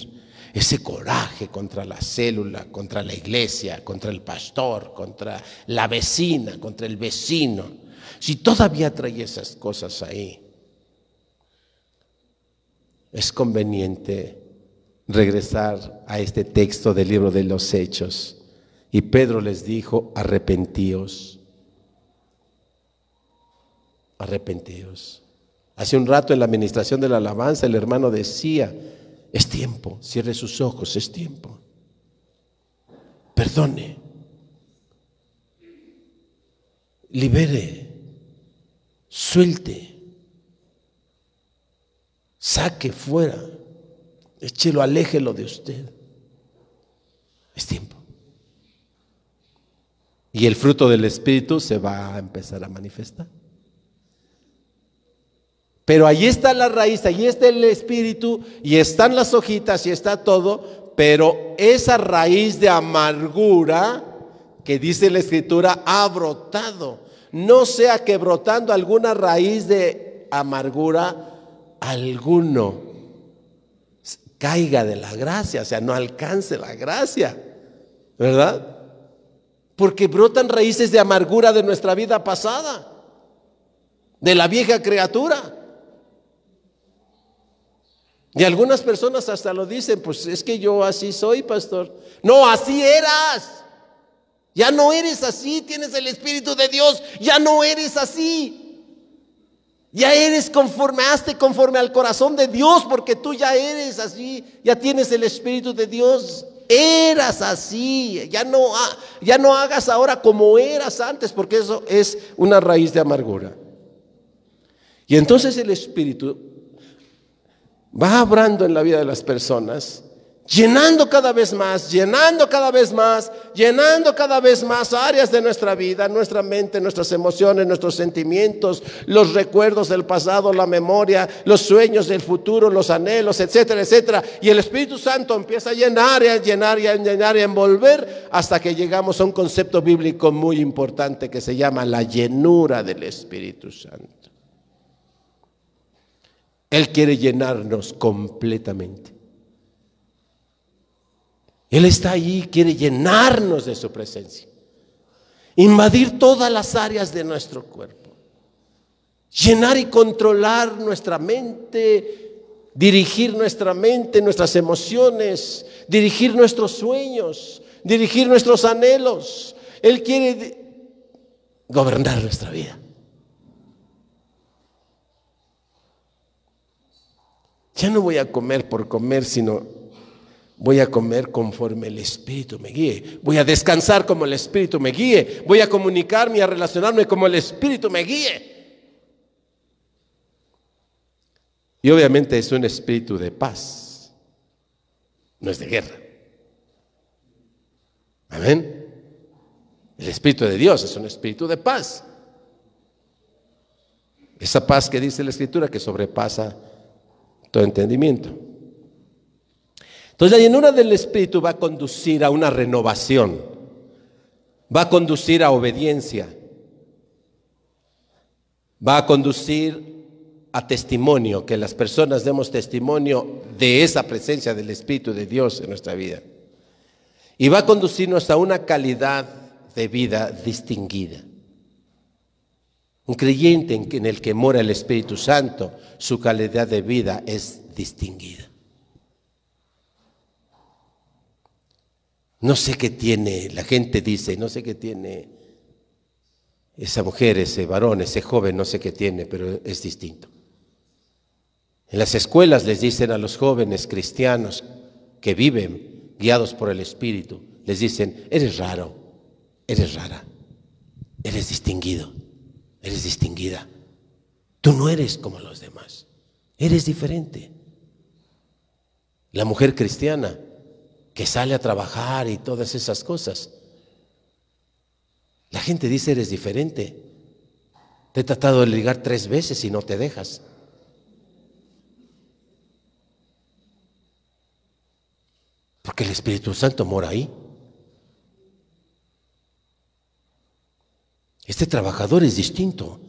ese coraje contra la célula, contra la iglesia, contra el pastor, contra la vecina, contra el vecino, si todavía trae esas cosas ahí, es conveniente regresar a este texto del libro de los Hechos. Y Pedro les dijo, arrepentíos, arrepentíos. Hace un rato en la administración de la alabanza el hermano decía, es tiempo, cierre sus ojos, es tiempo. Perdone, libere, suelte, saque fuera, échelo, aléjelo de usted. Es tiempo. Y el fruto del Espíritu se va a empezar a manifestar. Pero ahí está la raíz, ahí está el espíritu y están las hojitas y está todo, pero esa raíz de amargura que dice la escritura ha brotado. No sea que brotando alguna raíz de amargura, alguno caiga de la gracia, o sea, no alcance la gracia, ¿verdad? Porque brotan raíces de amargura de nuestra vida pasada, de la vieja criatura. Y algunas personas hasta lo dicen, pues es que yo así soy, pastor. No, así eras. Ya no eres así, tienes el Espíritu de Dios, ya no eres así. Ya eres conforme, hazte conforme al corazón de Dios, porque tú ya eres así, ya tienes el Espíritu de Dios. Eras así, ya no, ya no hagas ahora como eras antes, porque eso es una raíz de amargura. Y entonces el Espíritu va abrando en la vida de las personas, llenando cada vez más, llenando cada vez más, llenando cada vez más áreas de nuestra vida, nuestra mente, nuestras emociones, nuestros sentimientos, los recuerdos del pasado, la memoria, los sueños del futuro, los anhelos, etcétera, etcétera. Y el Espíritu Santo empieza a llenar y a llenar y a llenar y a envolver hasta que llegamos a un concepto bíblico muy importante que se llama la llenura del Espíritu Santo. Él quiere llenarnos completamente. Él está ahí, quiere llenarnos de su presencia. Invadir todas las áreas de nuestro cuerpo. Llenar y controlar nuestra mente, dirigir nuestra mente, nuestras emociones, dirigir nuestros sueños, dirigir nuestros anhelos. Él quiere gobernar nuestra vida. Ya no voy a comer por comer, sino voy a comer conforme el Espíritu me guíe. Voy a descansar como el Espíritu me guíe. Voy a comunicarme y a relacionarme como el Espíritu me guíe. Y obviamente es un espíritu de paz, no es de guerra. Amén. El Espíritu de Dios es un espíritu de paz. Esa paz que dice la Escritura que sobrepasa entendimiento. Entonces la llenura del Espíritu va a conducir a una renovación, va a conducir a obediencia, va a conducir a testimonio, que las personas demos testimonio de esa presencia del Espíritu de Dios en nuestra vida. Y va a conducirnos a una calidad de vida distinguida. Un creyente en el que mora el Espíritu Santo, su calidad de vida es distinguida. No sé qué tiene, la gente dice, no sé qué tiene esa mujer, ese varón, ese joven, no sé qué tiene, pero es distinto. En las escuelas les dicen a los jóvenes cristianos que viven guiados por el Espíritu, les dicen, eres raro, eres rara, eres distinguido, eres distinguida. Tú no eres como los demás, eres diferente. La mujer cristiana que sale a trabajar y todas esas cosas. La gente dice, eres diferente. Te he tratado de ligar tres veces y no te dejas. Porque el Espíritu Santo mora ahí. Este trabajador es distinto.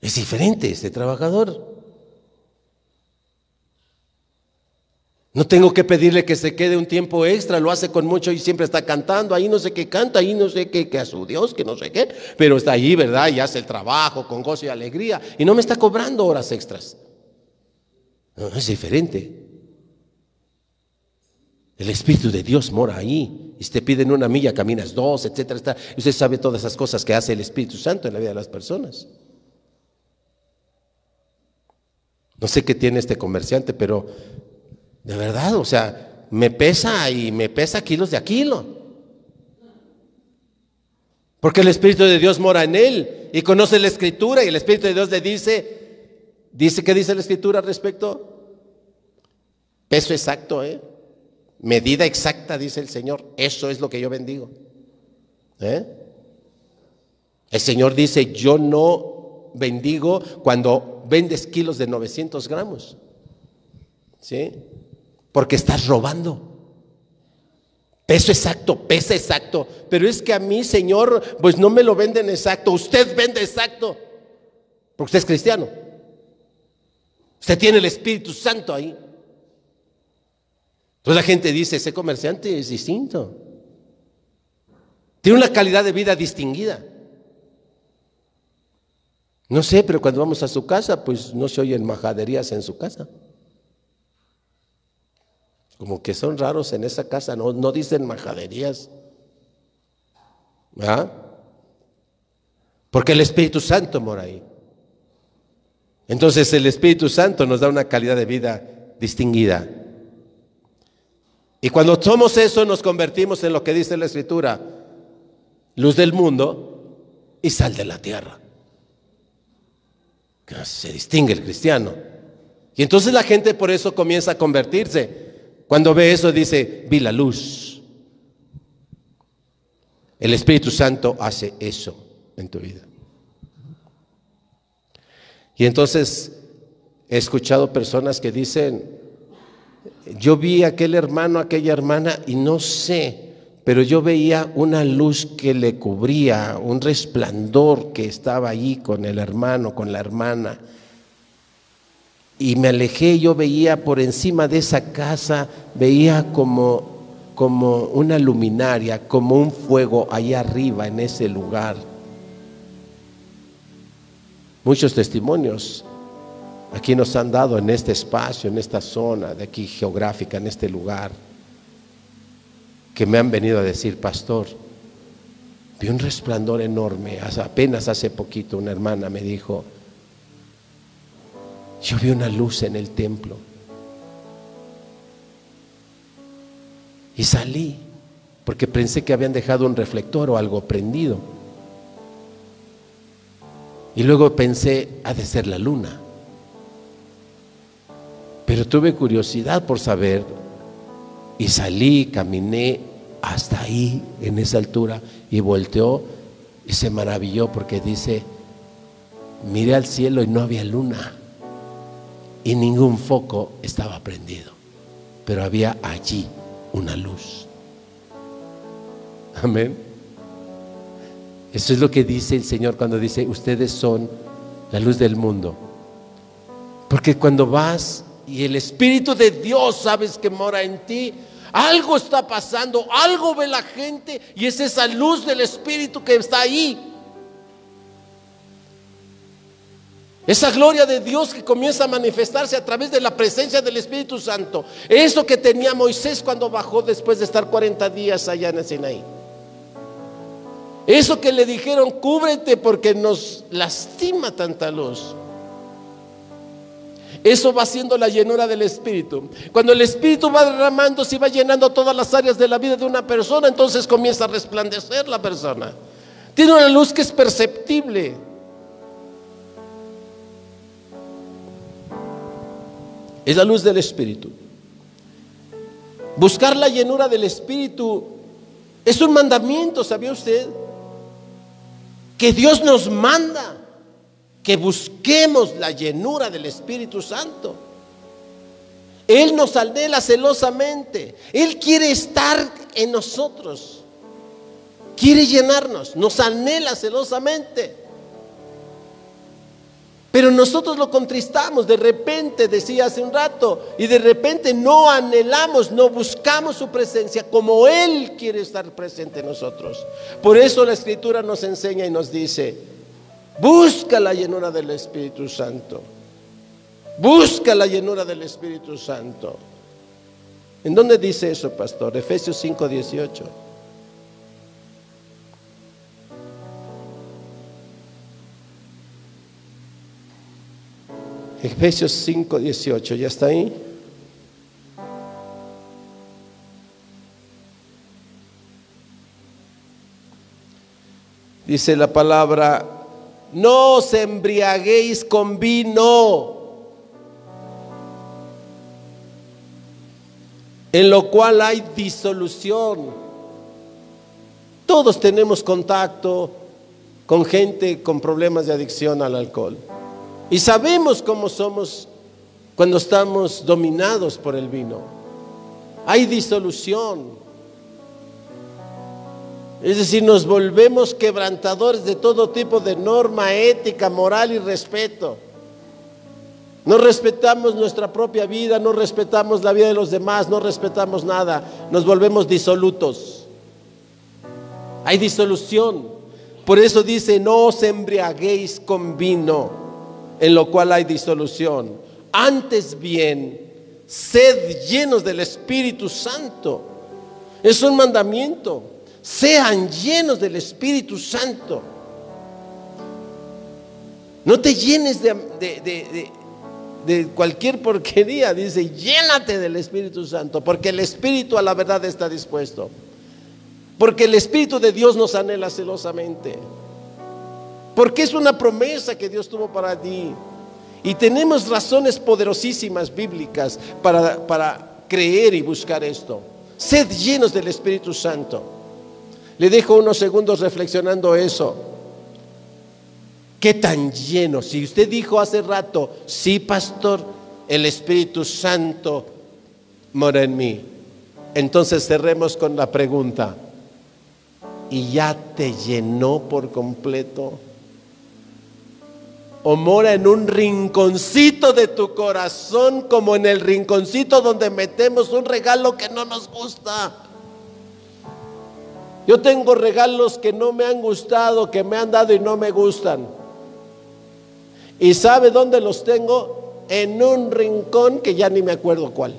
Es diferente este trabajador. No tengo que pedirle que se quede un tiempo extra, lo hace con mucho y siempre está cantando, ahí no sé qué canta, ahí no sé qué, que a su Dios, que no sé qué, pero está ahí, ¿verdad? Y hace el trabajo con gozo y alegría y no me está cobrando horas extras. es diferente. El Espíritu de Dios mora ahí. Y te piden una milla, caminas dos, etcétera, Y usted sabe todas esas cosas que hace el Espíritu Santo en la vida de las personas. No sé qué tiene este comerciante, pero de verdad, o sea, me pesa y me pesa kilos de aquilo. Porque el Espíritu de Dios mora en él y conoce la Escritura y el Espíritu de Dios le dice, dice, ¿qué dice la Escritura al respecto? Peso exacto, ¿eh? Medida exacta, dice el Señor. Eso es lo que yo bendigo. ¿Eh? El Señor dice, yo no bendigo cuando vendes kilos de 900 gramos. ¿Sí? porque estás robando. Peso exacto, pesa exacto. Pero es que a mí, Señor, pues no me lo venden exacto. Usted vende exacto. Porque usted es cristiano. Usted tiene el Espíritu Santo ahí. Entonces la gente dice, ese comerciante es distinto. Tiene una calidad de vida distinguida. No sé, pero cuando vamos a su casa, pues no se oyen majaderías en su casa. Como que son raros en esa casa, no, no dicen majaderías. ¿Ah? Porque el Espíritu Santo mora ahí. Entonces el Espíritu Santo nos da una calidad de vida distinguida. Y cuando somos eso nos convertimos en lo que dice la Escritura, luz del mundo y sal de la tierra. Se distingue el cristiano. Y entonces la gente por eso comienza a convertirse. Cuando ve eso dice, vi la luz. El Espíritu Santo hace eso en tu vida. Y entonces he escuchado personas que dicen, yo vi a aquel hermano, aquella hermana y no sé, pero yo veía una luz que le cubría, un resplandor que estaba allí con el hermano, con la hermana y me alejé, yo veía por encima de esa casa, veía como, como una luminaria, como un fuego allá arriba en ese lugar. Muchos testimonios aquí nos han dado en este espacio, en esta zona de aquí geográfica, en este lugar, que me han venido a decir, pastor, vi un resplandor enorme, apenas hace poquito una hermana me dijo, yo vi una luz en el templo. Y salí porque pensé que habían dejado un reflector o algo prendido. Y luego pensé, ha de ser la luna. Pero tuve curiosidad por saber y salí, caminé hasta ahí, en esa altura, y volteó y se maravilló porque dice, miré al cielo y no había luna y ningún foco estaba prendido. pero había allí una luz. Amén. Eso es lo que dice el Señor cuando dice, ustedes son la luz del mundo. Porque cuando vas y el Espíritu de Dios sabes que mora en ti, algo está pasando, algo ve la gente y es esa luz del Espíritu que está ahí. Esa gloria de Dios que comienza a manifestarse a través de la presencia del Espíritu Santo. Eso que tenía Moisés cuando bajó después de estar 40 días allá en el Sinaí. Eso que le dijeron, cúbrete porque nos lastima tanta luz. Eso va siendo la llenura del Espíritu. Cuando el Espíritu va derramando, y va llenando todas las áreas de la vida de una persona, entonces comienza a resplandecer la persona. Tiene una luz que es perceptible. Es la luz del Espíritu. Buscar la llenura del Espíritu es un mandamiento, ¿sabía usted? Que Dios nos manda que busquemos la llenura del Espíritu Santo. Él nos anhela celosamente. Él quiere estar en nosotros. Quiere llenarnos. Nos anhela celosamente. Pero nosotros lo contristamos, de repente, decía hace un rato, y de repente no anhelamos, no buscamos su presencia como Él quiere estar presente en nosotros. Por eso la Escritura nos enseña y nos dice, busca la llenura del Espíritu Santo, busca la llenura del Espíritu Santo. ¿En dónde dice eso, pastor? Efesios 5, 18. Efesios 5, 18, ¿ya está ahí? Dice la palabra, no os embriaguéis con vino, en lo cual hay disolución. Todos tenemos contacto con gente con problemas de adicción al alcohol. Y sabemos cómo somos cuando estamos dominados por el vino. Hay disolución. Es decir, nos volvemos quebrantadores de todo tipo de norma ética, moral y respeto. No respetamos nuestra propia vida, no respetamos la vida de los demás, no respetamos nada. Nos volvemos disolutos. Hay disolución. Por eso dice, no os embriaguéis con vino en lo cual hay disolución. Antes bien, sed llenos del Espíritu Santo. Es un mandamiento. Sean llenos del Espíritu Santo. No te llenes de, de, cualquier porquería. Dice, llénate del Espíritu Santo. Porque el Espíritu a la verdad está dispuesto. Porque el Espíritu de Dios nos anhela celosamente. Porque es una promesa que Dios tuvo para ti. Y tenemos razones poderosísimas bíblicas para, para creer y buscar esto. Sed llenos del Espíritu Santo. Le dejo unos segundos reflexionando eso. ¿Qué tan lleno? Si usted dijo hace rato, sí, pastor, el Espíritu Santo mora en mí. Entonces cerremos con la pregunta. ¿Y ya te llenó por completo? o mora en un rinconcito de tu corazón como en el rinconcito donde metemos un regalo que no nos gusta. Yo tengo regalos que no me han gustado, que me han dado y no me gustan. ¿Y sabe dónde los tengo? En un rincón que ya ni me acuerdo cuál.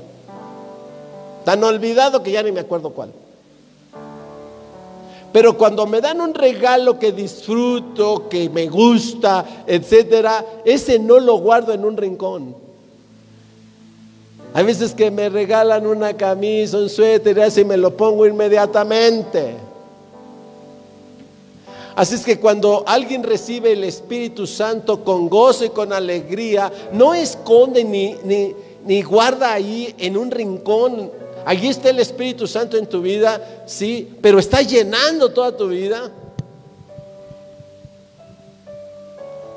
Tan olvidado que ya ni me acuerdo cuál. Pero cuando me dan un regalo que disfruto, que me gusta, etcétera, ese no lo guardo en un rincón. Hay veces que me regalan una camisa, un suéter, y así me lo pongo inmediatamente. Así es que cuando alguien recibe el Espíritu Santo con gozo y con alegría, no esconde ni, ni, ni guarda ahí en un rincón Allí está el Espíritu Santo en tu vida, sí, pero está llenando toda tu vida.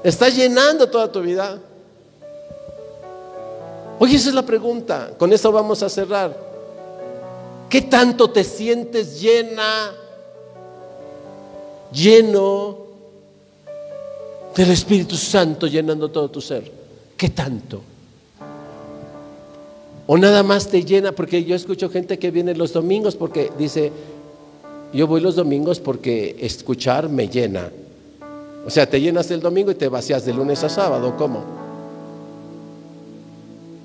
Está llenando toda tu vida. Oye, esa es la pregunta. Con eso vamos a cerrar. ¿Qué tanto te sientes llena, lleno del Espíritu Santo llenando todo tu ser? ¿Qué tanto? O nada más te llena, porque yo escucho gente que viene los domingos porque dice, yo voy los domingos porque escuchar me llena. O sea, te llenas el domingo y te vacías de lunes a sábado, ¿cómo?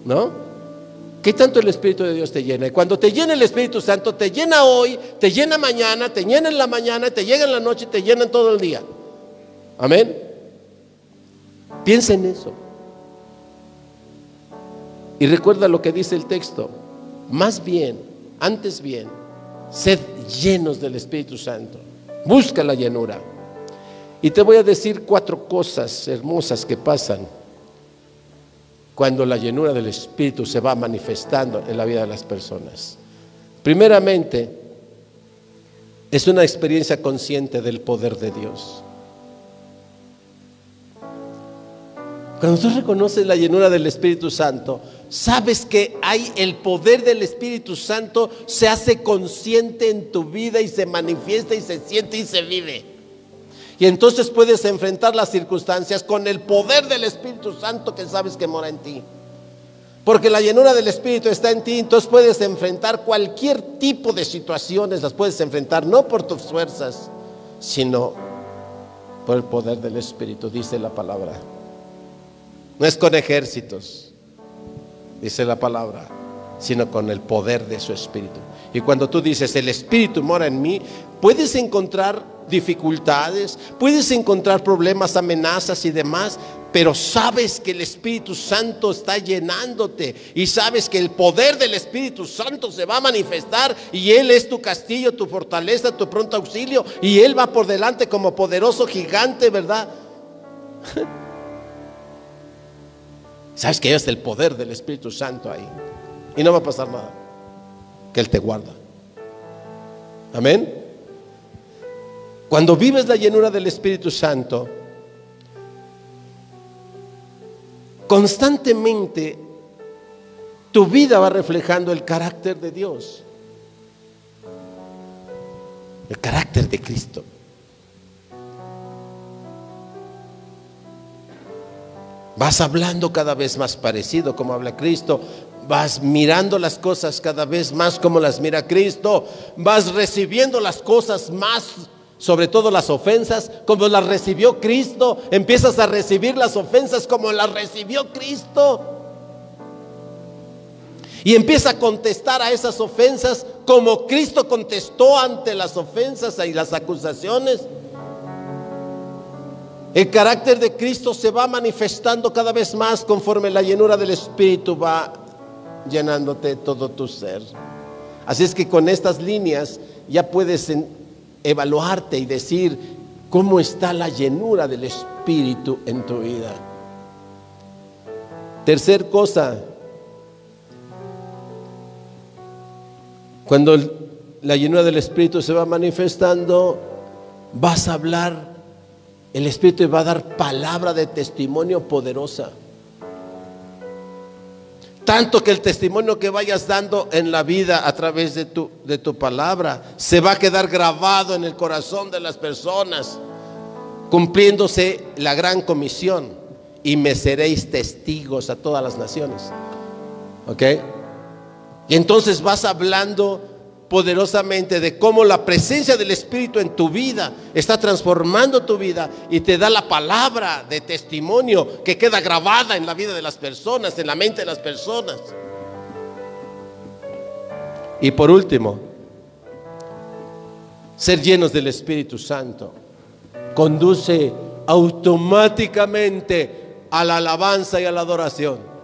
¿No? ¿Qué tanto el Espíritu de Dios te llena? Y cuando te llena el Espíritu Santo, te llena hoy, te llena mañana, te llena en la mañana, te llega en la noche, te llena todo el día. Amén. Piensa en eso. Y recuerda lo que dice el texto. Más bien, antes bien, sed llenos del Espíritu Santo. Busca la llenura. Y te voy a decir cuatro cosas hermosas que pasan cuando la llenura del Espíritu se va manifestando en la vida de las personas. Primeramente, es una experiencia consciente del poder de Dios. Cuando tú reconoces la llenura del Espíritu Santo, sabes que hay el poder del Espíritu Santo, se hace consciente en tu vida y se manifiesta y se siente y se vive. Y entonces puedes enfrentar las circunstancias con el poder del Espíritu Santo que sabes que mora en ti. Porque la llenura del Espíritu está en ti, entonces puedes enfrentar cualquier tipo de situaciones, las puedes enfrentar no por tus fuerzas, sino por el poder del Espíritu, dice la palabra. No es con ejércitos, dice la palabra, sino con el poder de su Espíritu. Y cuando tú dices, el Espíritu mora en mí, puedes encontrar dificultades, puedes encontrar problemas, amenazas y demás, pero sabes que el Espíritu Santo está llenándote y sabes que el poder del Espíritu Santo se va a manifestar y Él es tu castillo, tu fortaleza, tu pronto auxilio y Él va por delante como poderoso gigante, ¿verdad? <laughs> Sabes que es el poder del Espíritu Santo ahí. Y no va a pasar nada. Que Él te guarda. Amén. Cuando vives la llenura del Espíritu Santo, constantemente tu vida va reflejando el carácter de Dios. El carácter de Cristo. Vas hablando cada vez más parecido como habla Cristo. Vas mirando las cosas cada vez más como las mira Cristo. Vas recibiendo las cosas más, sobre todo las ofensas, como las recibió Cristo. Empiezas a recibir las ofensas como las recibió Cristo. Y empieza a contestar a esas ofensas como Cristo contestó ante las ofensas y las acusaciones. El carácter de Cristo se va manifestando cada vez más conforme la llenura del Espíritu va llenándote todo tu ser. Así es que con estas líneas ya puedes evaluarte y decir cómo está la llenura del Espíritu en tu vida. Tercer cosa, cuando la llenura del Espíritu se va manifestando, vas a hablar el Espíritu va a dar palabra de testimonio poderosa. Tanto que el testimonio que vayas dando en la vida a través de tu, de tu palabra se va a quedar grabado en el corazón de las personas, cumpliéndose la gran comisión. Y me seréis testigos a todas las naciones. ¿Ok? Y entonces vas hablando poderosamente de cómo la presencia del Espíritu en tu vida está transformando tu vida y te da la palabra de testimonio que queda grabada en la vida de las personas, en la mente de las personas. Y por último, ser llenos del Espíritu Santo conduce automáticamente a la alabanza y a la adoración.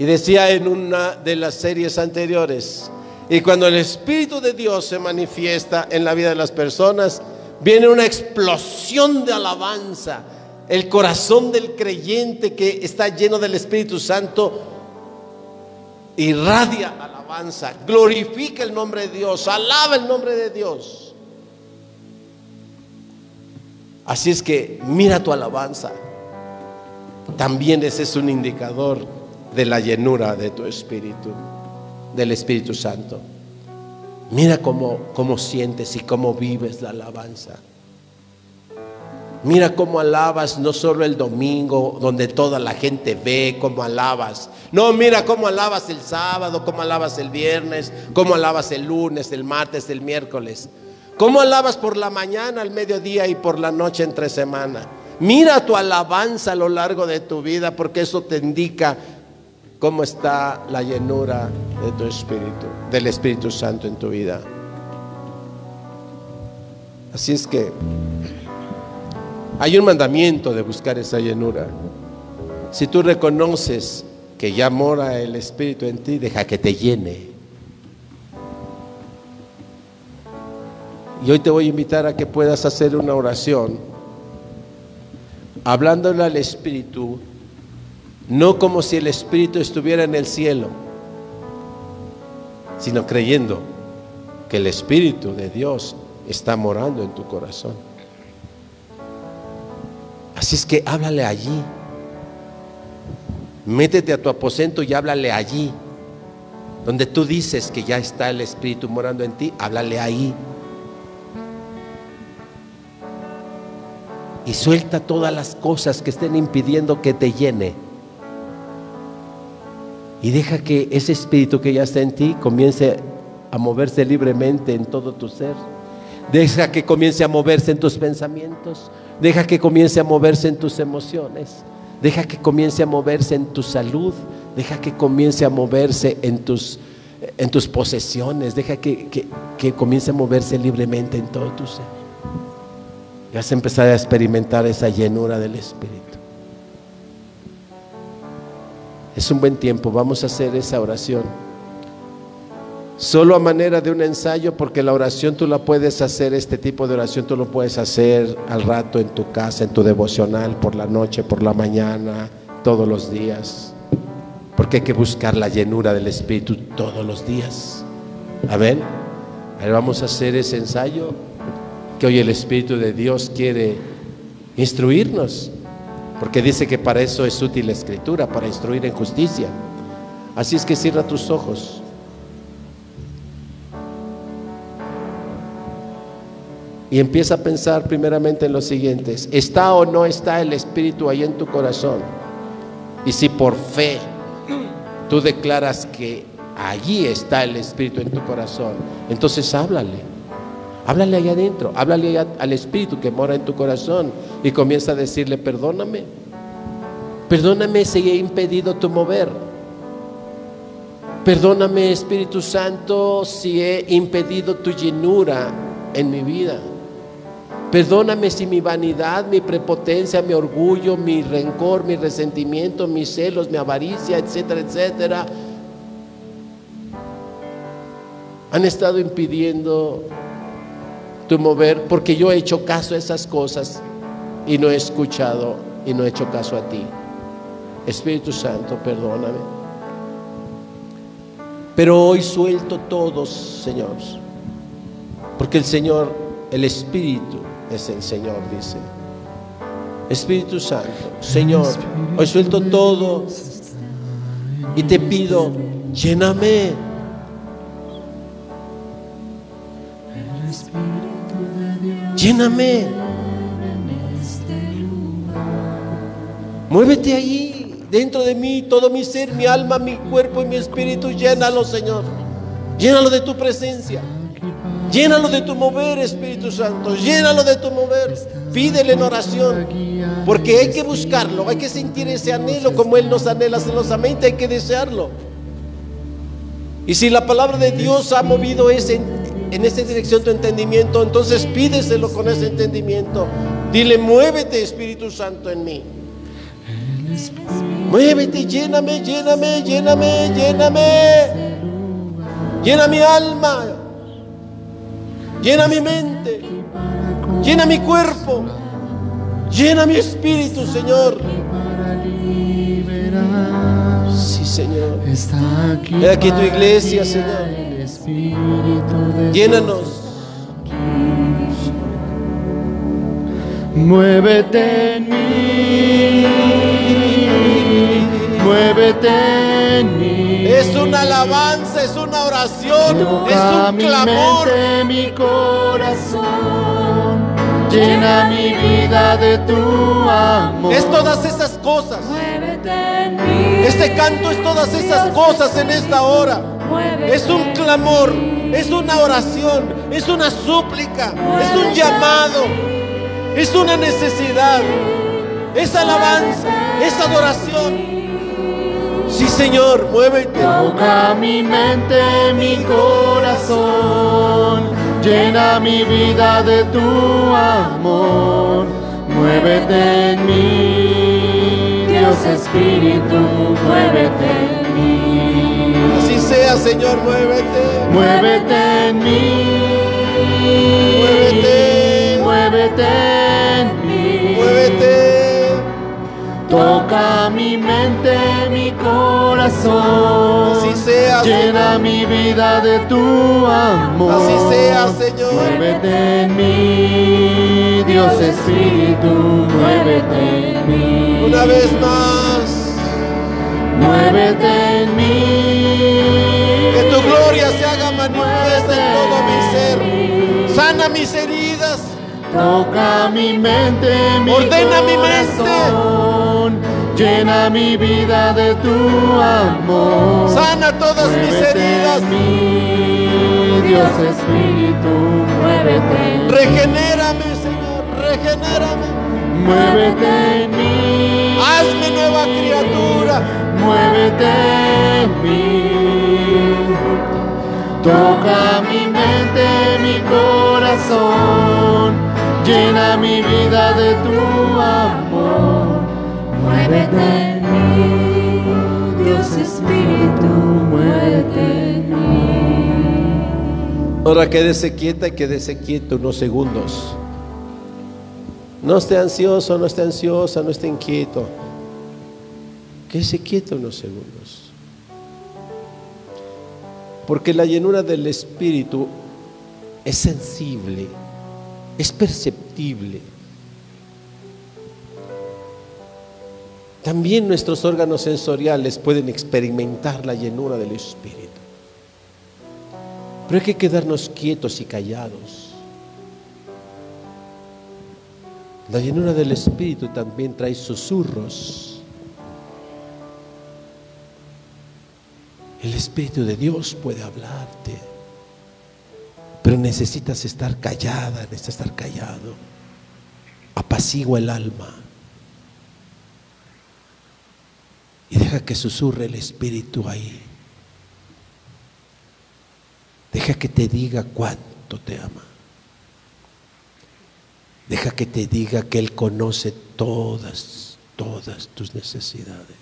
Y decía en una de las series anteriores, y cuando el Espíritu de Dios se manifiesta en la vida de las personas, viene una explosión de alabanza. El corazón del creyente que está lleno del Espíritu Santo irradia alabanza, glorifica el nombre de Dios, alaba el nombre de Dios. Así es que mira tu alabanza. también ese es un indicador de la llenura de tu espíritu, del Espíritu Santo. Mira cómo, cómo sientes y cómo vives la alabanza. Mira cómo alabas no solo el domingo, donde toda la gente ve cómo alabas. No, mira cómo alabas el sábado, cómo alabas el viernes, cómo alabas el lunes, el martes, el miércoles. Cómo alabas por la mañana, al mediodía y por la noche entre semana. Mira tu alabanza a lo largo de tu vida, porque eso te indica cómo está la llenura de tu espíritu, del Espíritu Santo en tu vida. Así es que hay un mandamiento de buscar esa llenura. Si tú reconoces que ya mora el Espíritu en ti, deja que te llene. Y hoy te voy a invitar a que puedas hacer una oración hablándole al Espíritu, no como si el Espíritu estuviera en el cielo, sino creyendo que el Espíritu de Dios está morando en tu corazón. Así es que háblale allí. Métete a tu aposento y háblale allí. Donde tú dices que ya está el Espíritu morando en ti, háblale ahí. Y suelta todas las cosas que estén impidiendo que te llene. Y deja que ese espíritu que ya está en ti comience a moverse libremente en todo tu ser. Deja que comience a moverse en tus pensamientos. Deja que comience a moverse en tus emociones. Deja que comience a moverse en tu salud. Deja que comience a moverse en tus, en tus posesiones. Deja que, que, comience a moverse libremente en todo tu ser. Y vas a empezar a experimentar esa llenura del Espíritu. Es un buen tiempo. Vamos a hacer esa oración. Solo a manera de un ensayo, porque la oración tú la puedes hacer, este tipo de oración tú lo puedes hacer al rato en tu casa, en tu devocional, por la noche, por la mañana, todos los días. Porque hay que buscar la llenura del Espíritu todos los días. Amén. Ahora vamos a hacer ese ensayo que hoy el Espíritu de Dios quiere instruirnos. Porque dice que para eso es útil la escritura, para instruir en justicia. Así es que cierra tus ojos. y empieza a pensar primeramente en los siguientes. ¿Está o no está el Espíritu ahí en tu corazón? Y si por fe tú declaras que allí está el Espíritu en tu corazón, entonces háblale. Háblale ahí adentro, háblale al Espíritu que mora en tu corazón y comienza a decirle, perdóname. Perdóname si he impedido tu mover. Perdóname Espíritu Santo si he impedido tu llenura en mi vida. Perdóname si mi vanidad, mi prepotencia, mi orgullo, mi rencor, mi resentimiento, mis celos, mi avaricia, etcétera, etcétera, han estado impidiendo tu mover porque yo he hecho caso a esas cosas y no he escuchado y no he hecho caso a ti. Espíritu Santo, perdóname. Pero hoy suelto todos, Señor, porque el Señor, el Espíritu, es el Señor, dice. Espíritu Santo, Señor, hoy suelto todo y te pido, lléname. Lléname. Muévete ahí, dentro de mí, todo mi ser, mi alma, mi cuerpo y mi espíritu, llénalo, Señor. Llénalo de tu presencia. Llénalo de tu mover, Espíritu Santo. Llénalo de tu mover. Pídele en oración. Porque hay que buscarlo. Hay que sentir ese anhelo como Él nos anhela celosamente. Hay que desearlo. Y si la palabra de Dios ha movido ese, en esa dirección tu entendimiento, entonces pídeselo con ese entendimiento. Dile, muévete, Espíritu Santo, en mí. Muévete, lléname, lléname, lléname, lléname. Llena mi alma. Llena mi mente. Llena mi cuerpo. Llena mi espíritu, Señor. Sí, Señor. Ve aquí tu iglesia, Señor. Llénanos. Muévete en mí. muévete en mí. Es una alabanza, es una oración, es un mi clamor. mente, mi corazón, llena mi vida de tu amor. Es todas esas cosas. Muévete en mí. Este canto es todas esas cosas en esta hora. Es un clamor, es una oración, es una súplica, es un llamado, es una necesidad, es alabanza, es adoración. Sí, Señor, muévete. Toca mi mente, mi corazón, llena mi vida de tu amor. Muévete en mí, Dios Espíritu, muévete. Señor, muévete. Muévete en mí. Muévete. Muévete en mí. Muévete. Toca mi mente, mi corazón. Así sea, Llena mi vida de tu amor. Así sea, Señor. Muévete en mí, Dios Espíritu, muévete en mí. Una vez más. Muévete en mí. Gloria se haga manifiesta en todo mi ser. Sana mis heridas. Toca mi mente, mi Ordena mi mente. Llena mi vida de tu amor. Sana todas mis heridas. mí, Dios Espíritu, muévete. Regenérame, Señor. Regenérame. Muévete en mí. Hazme nueva criatura. Muévete en mí. Toca mi mente, mi corazón. Llena mi vida de tu amor. Muévete en mí, Dios Espíritu, muévete en mí. Ahora quédese quieta y quédese quieto unos segundos. No esté ansioso, no esté ansiosa, no esté inquieto. Quédese quieto unos segundos. Porque la llenura del Espíritu es sensible, es perceptible. También nuestros órganos sensoriales pueden experimentar la llenura del Espíritu. Pero hay que quedarnos quietos y callados. La llenura del Espíritu también trae susurros. El Espíritu de Dios puede hablarte, pero necesitas estar callada, necesitas estar callado. Apacigua el alma y deja que susurre el Espíritu ahí. Deja que te diga cuánto te ama. Deja que te diga que Él conoce todas, todas tus necesidades.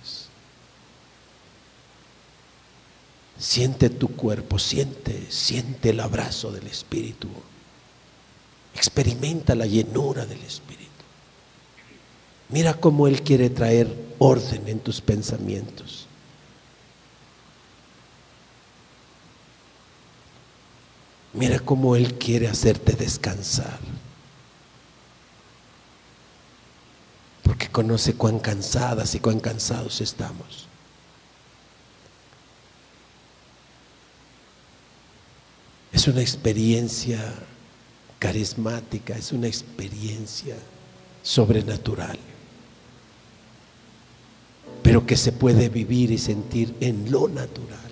Siente tu cuerpo, siente, siente el abrazo del Espíritu. Experimenta la llenura del Espíritu. Mira cómo Él quiere traer orden en tus pensamientos. Mira cómo Él quiere hacerte descansar. Porque conoce cuán cansadas y cuán cansados estamos. Es una experiencia carismática, es una experiencia sobrenatural, pero que se puede vivir y sentir en lo natural.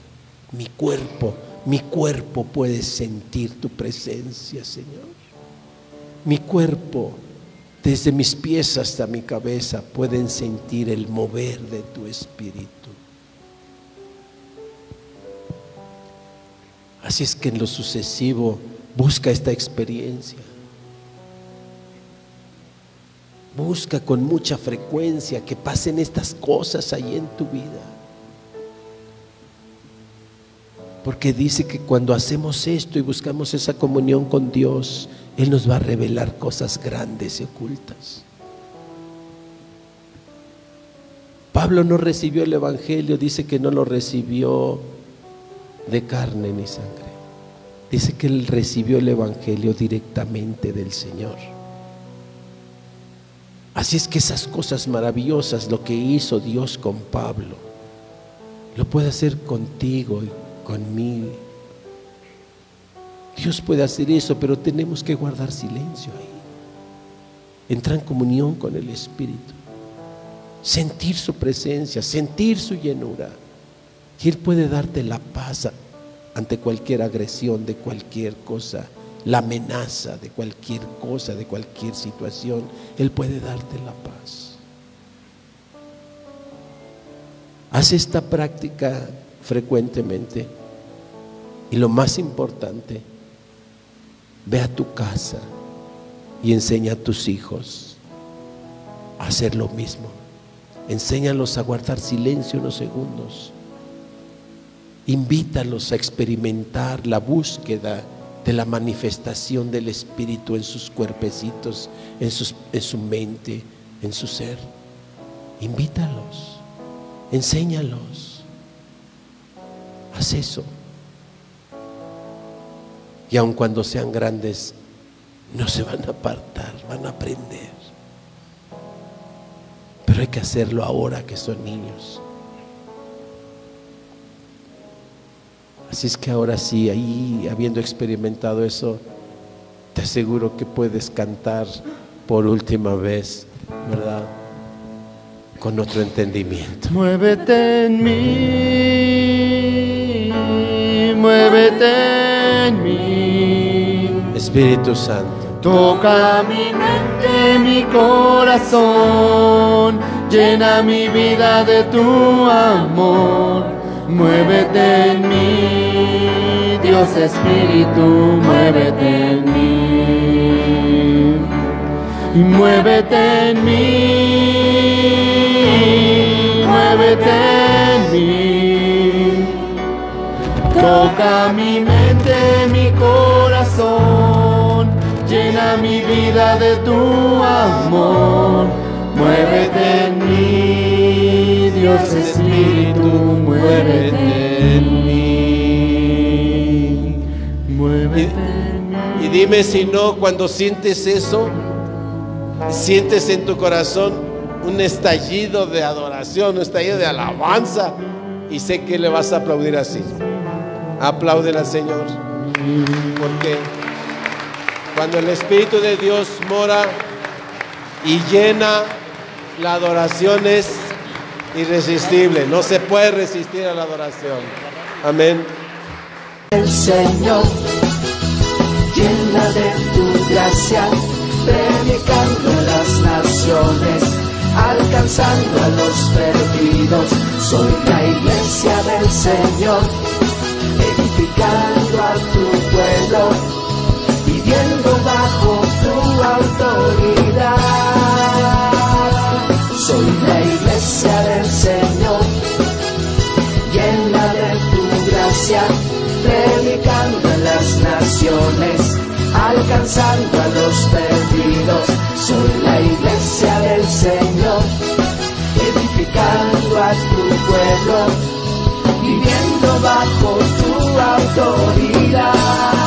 Mi cuerpo, mi cuerpo puede sentir tu presencia, Señor. Mi cuerpo, desde mis pies hasta mi cabeza, pueden sentir el mover de tu espíritu. Así es que en lo sucesivo busca esta experiencia. Busca con mucha frecuencia que pasen estas cosas ahí en tu vida. Porque dice que cuando hacemos esto y buscamos esa comunión con Dios, Él nos va a revelar cosas grandes y ocultas. Pablo no recibió el Evangelio, dice que no lo recibió de carne ni sangre. Dice que él recibió el Evangelio directamente del Señor. Así es que esas cosas maravillosas, lo que hizo Dios con Pablo, lo puede hacer contigo y conmigo. Dios puede hacer eso, pero tenemos que guardar silencio ahí. Entrar en comunión con el Espíritu. Sentir su presencia, sentir su llenura. Él puede darte la paz ante cualquier agresión de cualquier cosa, la amenaza de cualquier cosa, de cualquier situación. Él puede darte la paz. Haz esta práctica frecuentemente. Y lo más importante, ve a tu casa y enseña a tus hijos a hacer lo mismo. Enséñalos a guardar silencio unos segundos. Invítalos a experimentar la búsqueda de la manifestación del Espíritu en sus cuerpecitos, en, su mente, en su ser. Invítalos, enséñalos. Haz eso. Y aun cuando sean grandes, no se van a apartar, van a aprender. Pero hay que hacerlo ahora que son niños. Así es que ahora sí, ahí habiendo experimentado eso, te aseguro que puedes cantar por última vez, ¿verdad? Con otro entendimiento. Muévete en mí, muévete en mí. Espíritu Santo. Toca mi mente, mi corazón, llena mi vida de tu amor. Muévete en mí, Dios Espíritu, muévete en mí. Muévete en mí, muévete en mí. Toca mi mente, mi corazón, llena mi vida de tu amor. Muévete en mí, Dios Espíritu, muévete en mí. Muévete en mí. Y dime si no, cuando sientes eso, sientes en tu corazón un estallido de adoración, un estallido de alabanza, y sé que le vas a aplaudir así. Aplauden al Señor. Porque cuando el Espíritu de Dios mora y llena, la adoración es irresistible. No se puede resistir a la adoración. Amén. El Señor, llena de tu gracia, predicando las naciones, alcanzando a los perdidos. Soy la iglesia del Señor, edificando a tu pueblo, viviendo bajo tu autoridad. Gracia, predicando a las naciones, alcanzando a los perdidos. Soy la iglesia del Señor, edificando a tu pueblo, viviendo bajo tu autoridad.